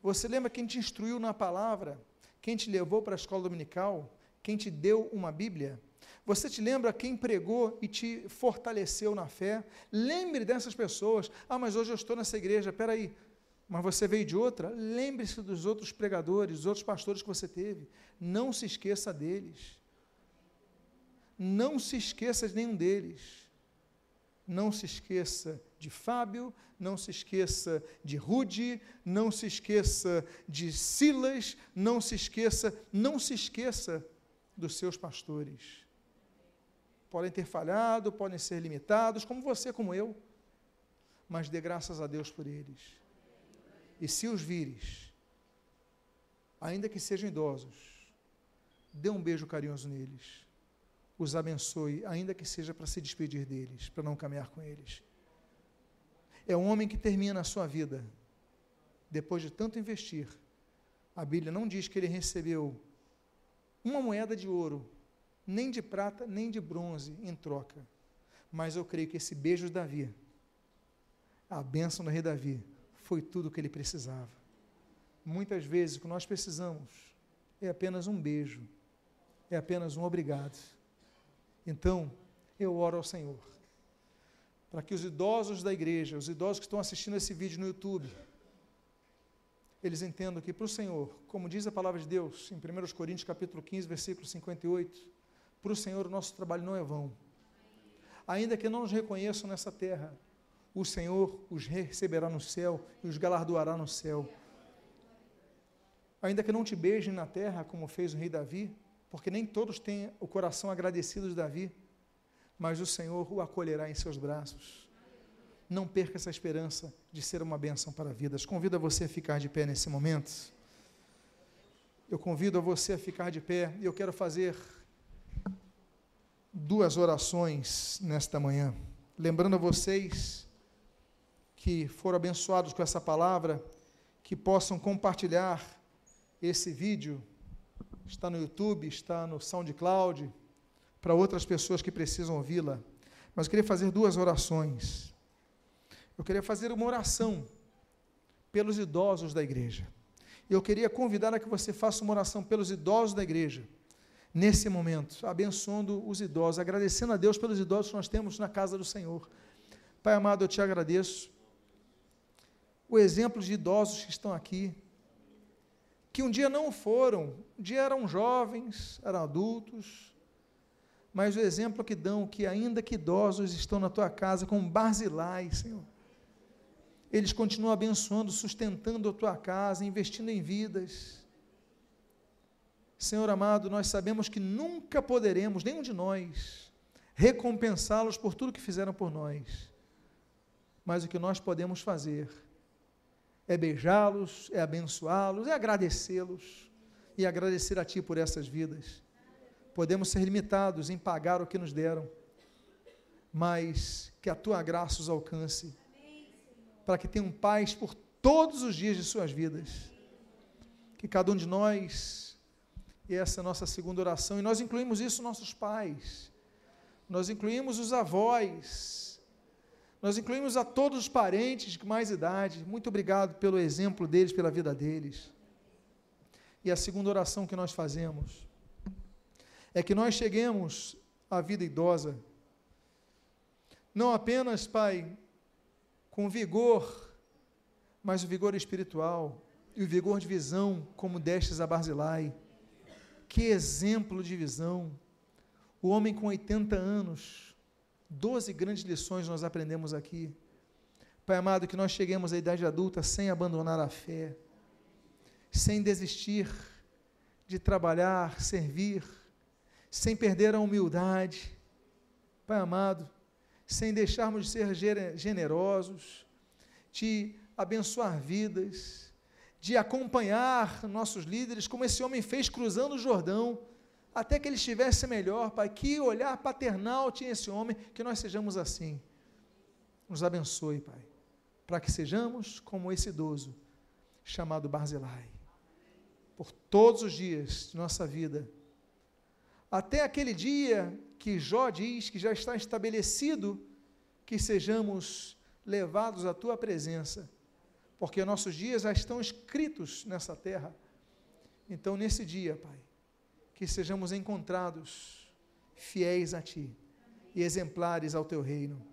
Você lembra quem te instruiu na palavra? Quem te levou para a escola dominical? Quem te deu uma Bíblia? Você te lembra quem pregou e te fortaleceu na fé? Lembre dessas pessoas. Ah, mas hoje eu estou nessa igreja. Espera aí. Mas você veio de outra? Lembre-se dos outros pregadores, dos outros pastores que você teve. Não se esqueça deles. Não se esqueça de nenhum deles. Não se esqueça de Fábio, não se esqueça de Rude, não se esqueça de Silas, não se esqueça, não se esqueça dos seus pastores. Podem ter falhado, podem ser limitados, como você, como eu, mas dê graças a Deus por eles. E se os vires, ainda que sejam idosos, dê um beijo carinhoso neles os abençoe, ainda que seja para se despedir deles, para não caminhar com eles. É um homem que termina a sua vida, depois de tanto investir. A Bíblia não diz que ele recebeu uma moeda de ouro, nem de prata, nem de bronze em troca. Mas eu creio que esse beijo de Davi, a bênção do rei Davi, foi tudo o que ele precisava. Muitas vezes o que nós precisamos é apenas um beijo, é apenas um obrigado então, eu oro ao Senhor, para que os idosos da igreja, os idosos que estão assistindo esse vídeo no YouTube, eles entendam que para o Senhor, como diz a palavra de Deus, em 1 Coríntios capítulo 15, versículo 58, para o Senhor o nosso trabalho não é vão. Ainda que não nos reconheçam nessa terra, o Senhor os receberá no céu e os galardoará no céu. Ainda que não te beijem na terra, como fez o rei Davi, porque nem todos têm o coração agradecido de Davi, mas o Senhor o acolherá em seus braços. Não perca essa esperança de ser uma bênção para vidas. Convido a você a ficar de pé nesse momento. Eu convido a você a ficar de pé e eu quero fazer duas orações nesta manhã. Lembrando a vocês que foram abençoados com essa palavra, que possam compartilhar esse vídeo está no YouTube, está no SoundCloud, para outras pessoas que precisam ouvi-la. Mas eu queria fazer duas orações. Eu queria fazer uma oração pelos idosos da igreja. Eu queria convidar a que você faça uma oração pelos idosos da igreja, nesse momento, abençoando os idosos, agradecendo a Deus pelos idosos que nós temos na casa do Senhor. Pai amado, eu te agradeço. O exemplo de idosos que estão aqui, que um dia não foram, um dia eram jovens, eram adultos, mas o exemplo que dão, que ainda que idosos estão na tua casa como Barzilai, Senhor, eles continuam abençoando, sustentando a tua casa, investindo em vidas. Senhor amado, nós sabemos que nunca poderemos, nenhum de nós, recompensá-los por tudo que fizeram por nós. Mas o que nós podemos fazer é beijá-los, é abençoá-los, é agradecê-los e agradecer a Ti por essas vidas. Podemos ser limitados em pagar o que nos deram, mas que a Tua graça os alcance, para que tenham paz por todos os dias de suas vidas. Que cada um de nós, e essa é a nossa segunda oração, e nós incluímos isso nossos pais, nós incluímos os avós, nós incluímos a todos os parentes de mais idade. Muito obrigado pelo exemplo deles, pela vida deles. E a segunda oração que nós fazemos é que nós cheguemos à vida idosa, não apenas, Pai, com vigor, mas o vigor espiritual e o vigor de visão, como destes a Barzilai. Que exemplo de visão! O homem com 80 anos, Doze grandes lições nós aprendemos aqui. Pai amado, que nós cheguemos à idade adulta sem abandonar a fé, sem desistir de trabalhar, servir, sem perder a humildade. Pai amado, sem deixarmos de ser generosos, de abençoar vidas, de acompanhar nossos líderes, como esse homem fez cruzando o Jordão até que ele estivesse melhor, Pai. Que olhar paternal tinha esse homem, que nós sejamos assim. Nos abençoe, Pai, para que sejamos como esse idoso chamado Barzilai, por todos os dias de nossa vida, até aquele dia que Jó diz que já está estabelecido que sejamos levados à tua presença, porque nossos dias já estão escritos nessa terra. Então, nesse dia, Pai, que sejamos encontrados fiéis a Ti e exemplares ao Teu reino.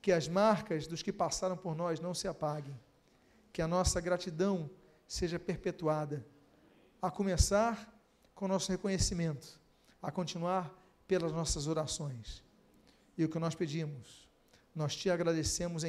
Que as marcas dos que passaram por nós não se apaguem. Que a nossa gratidão seja perpetuada, a começar com o nosso reconhecimento, a continuar pelas nossas orações. E o que nós pedimos, nós te agradecemos em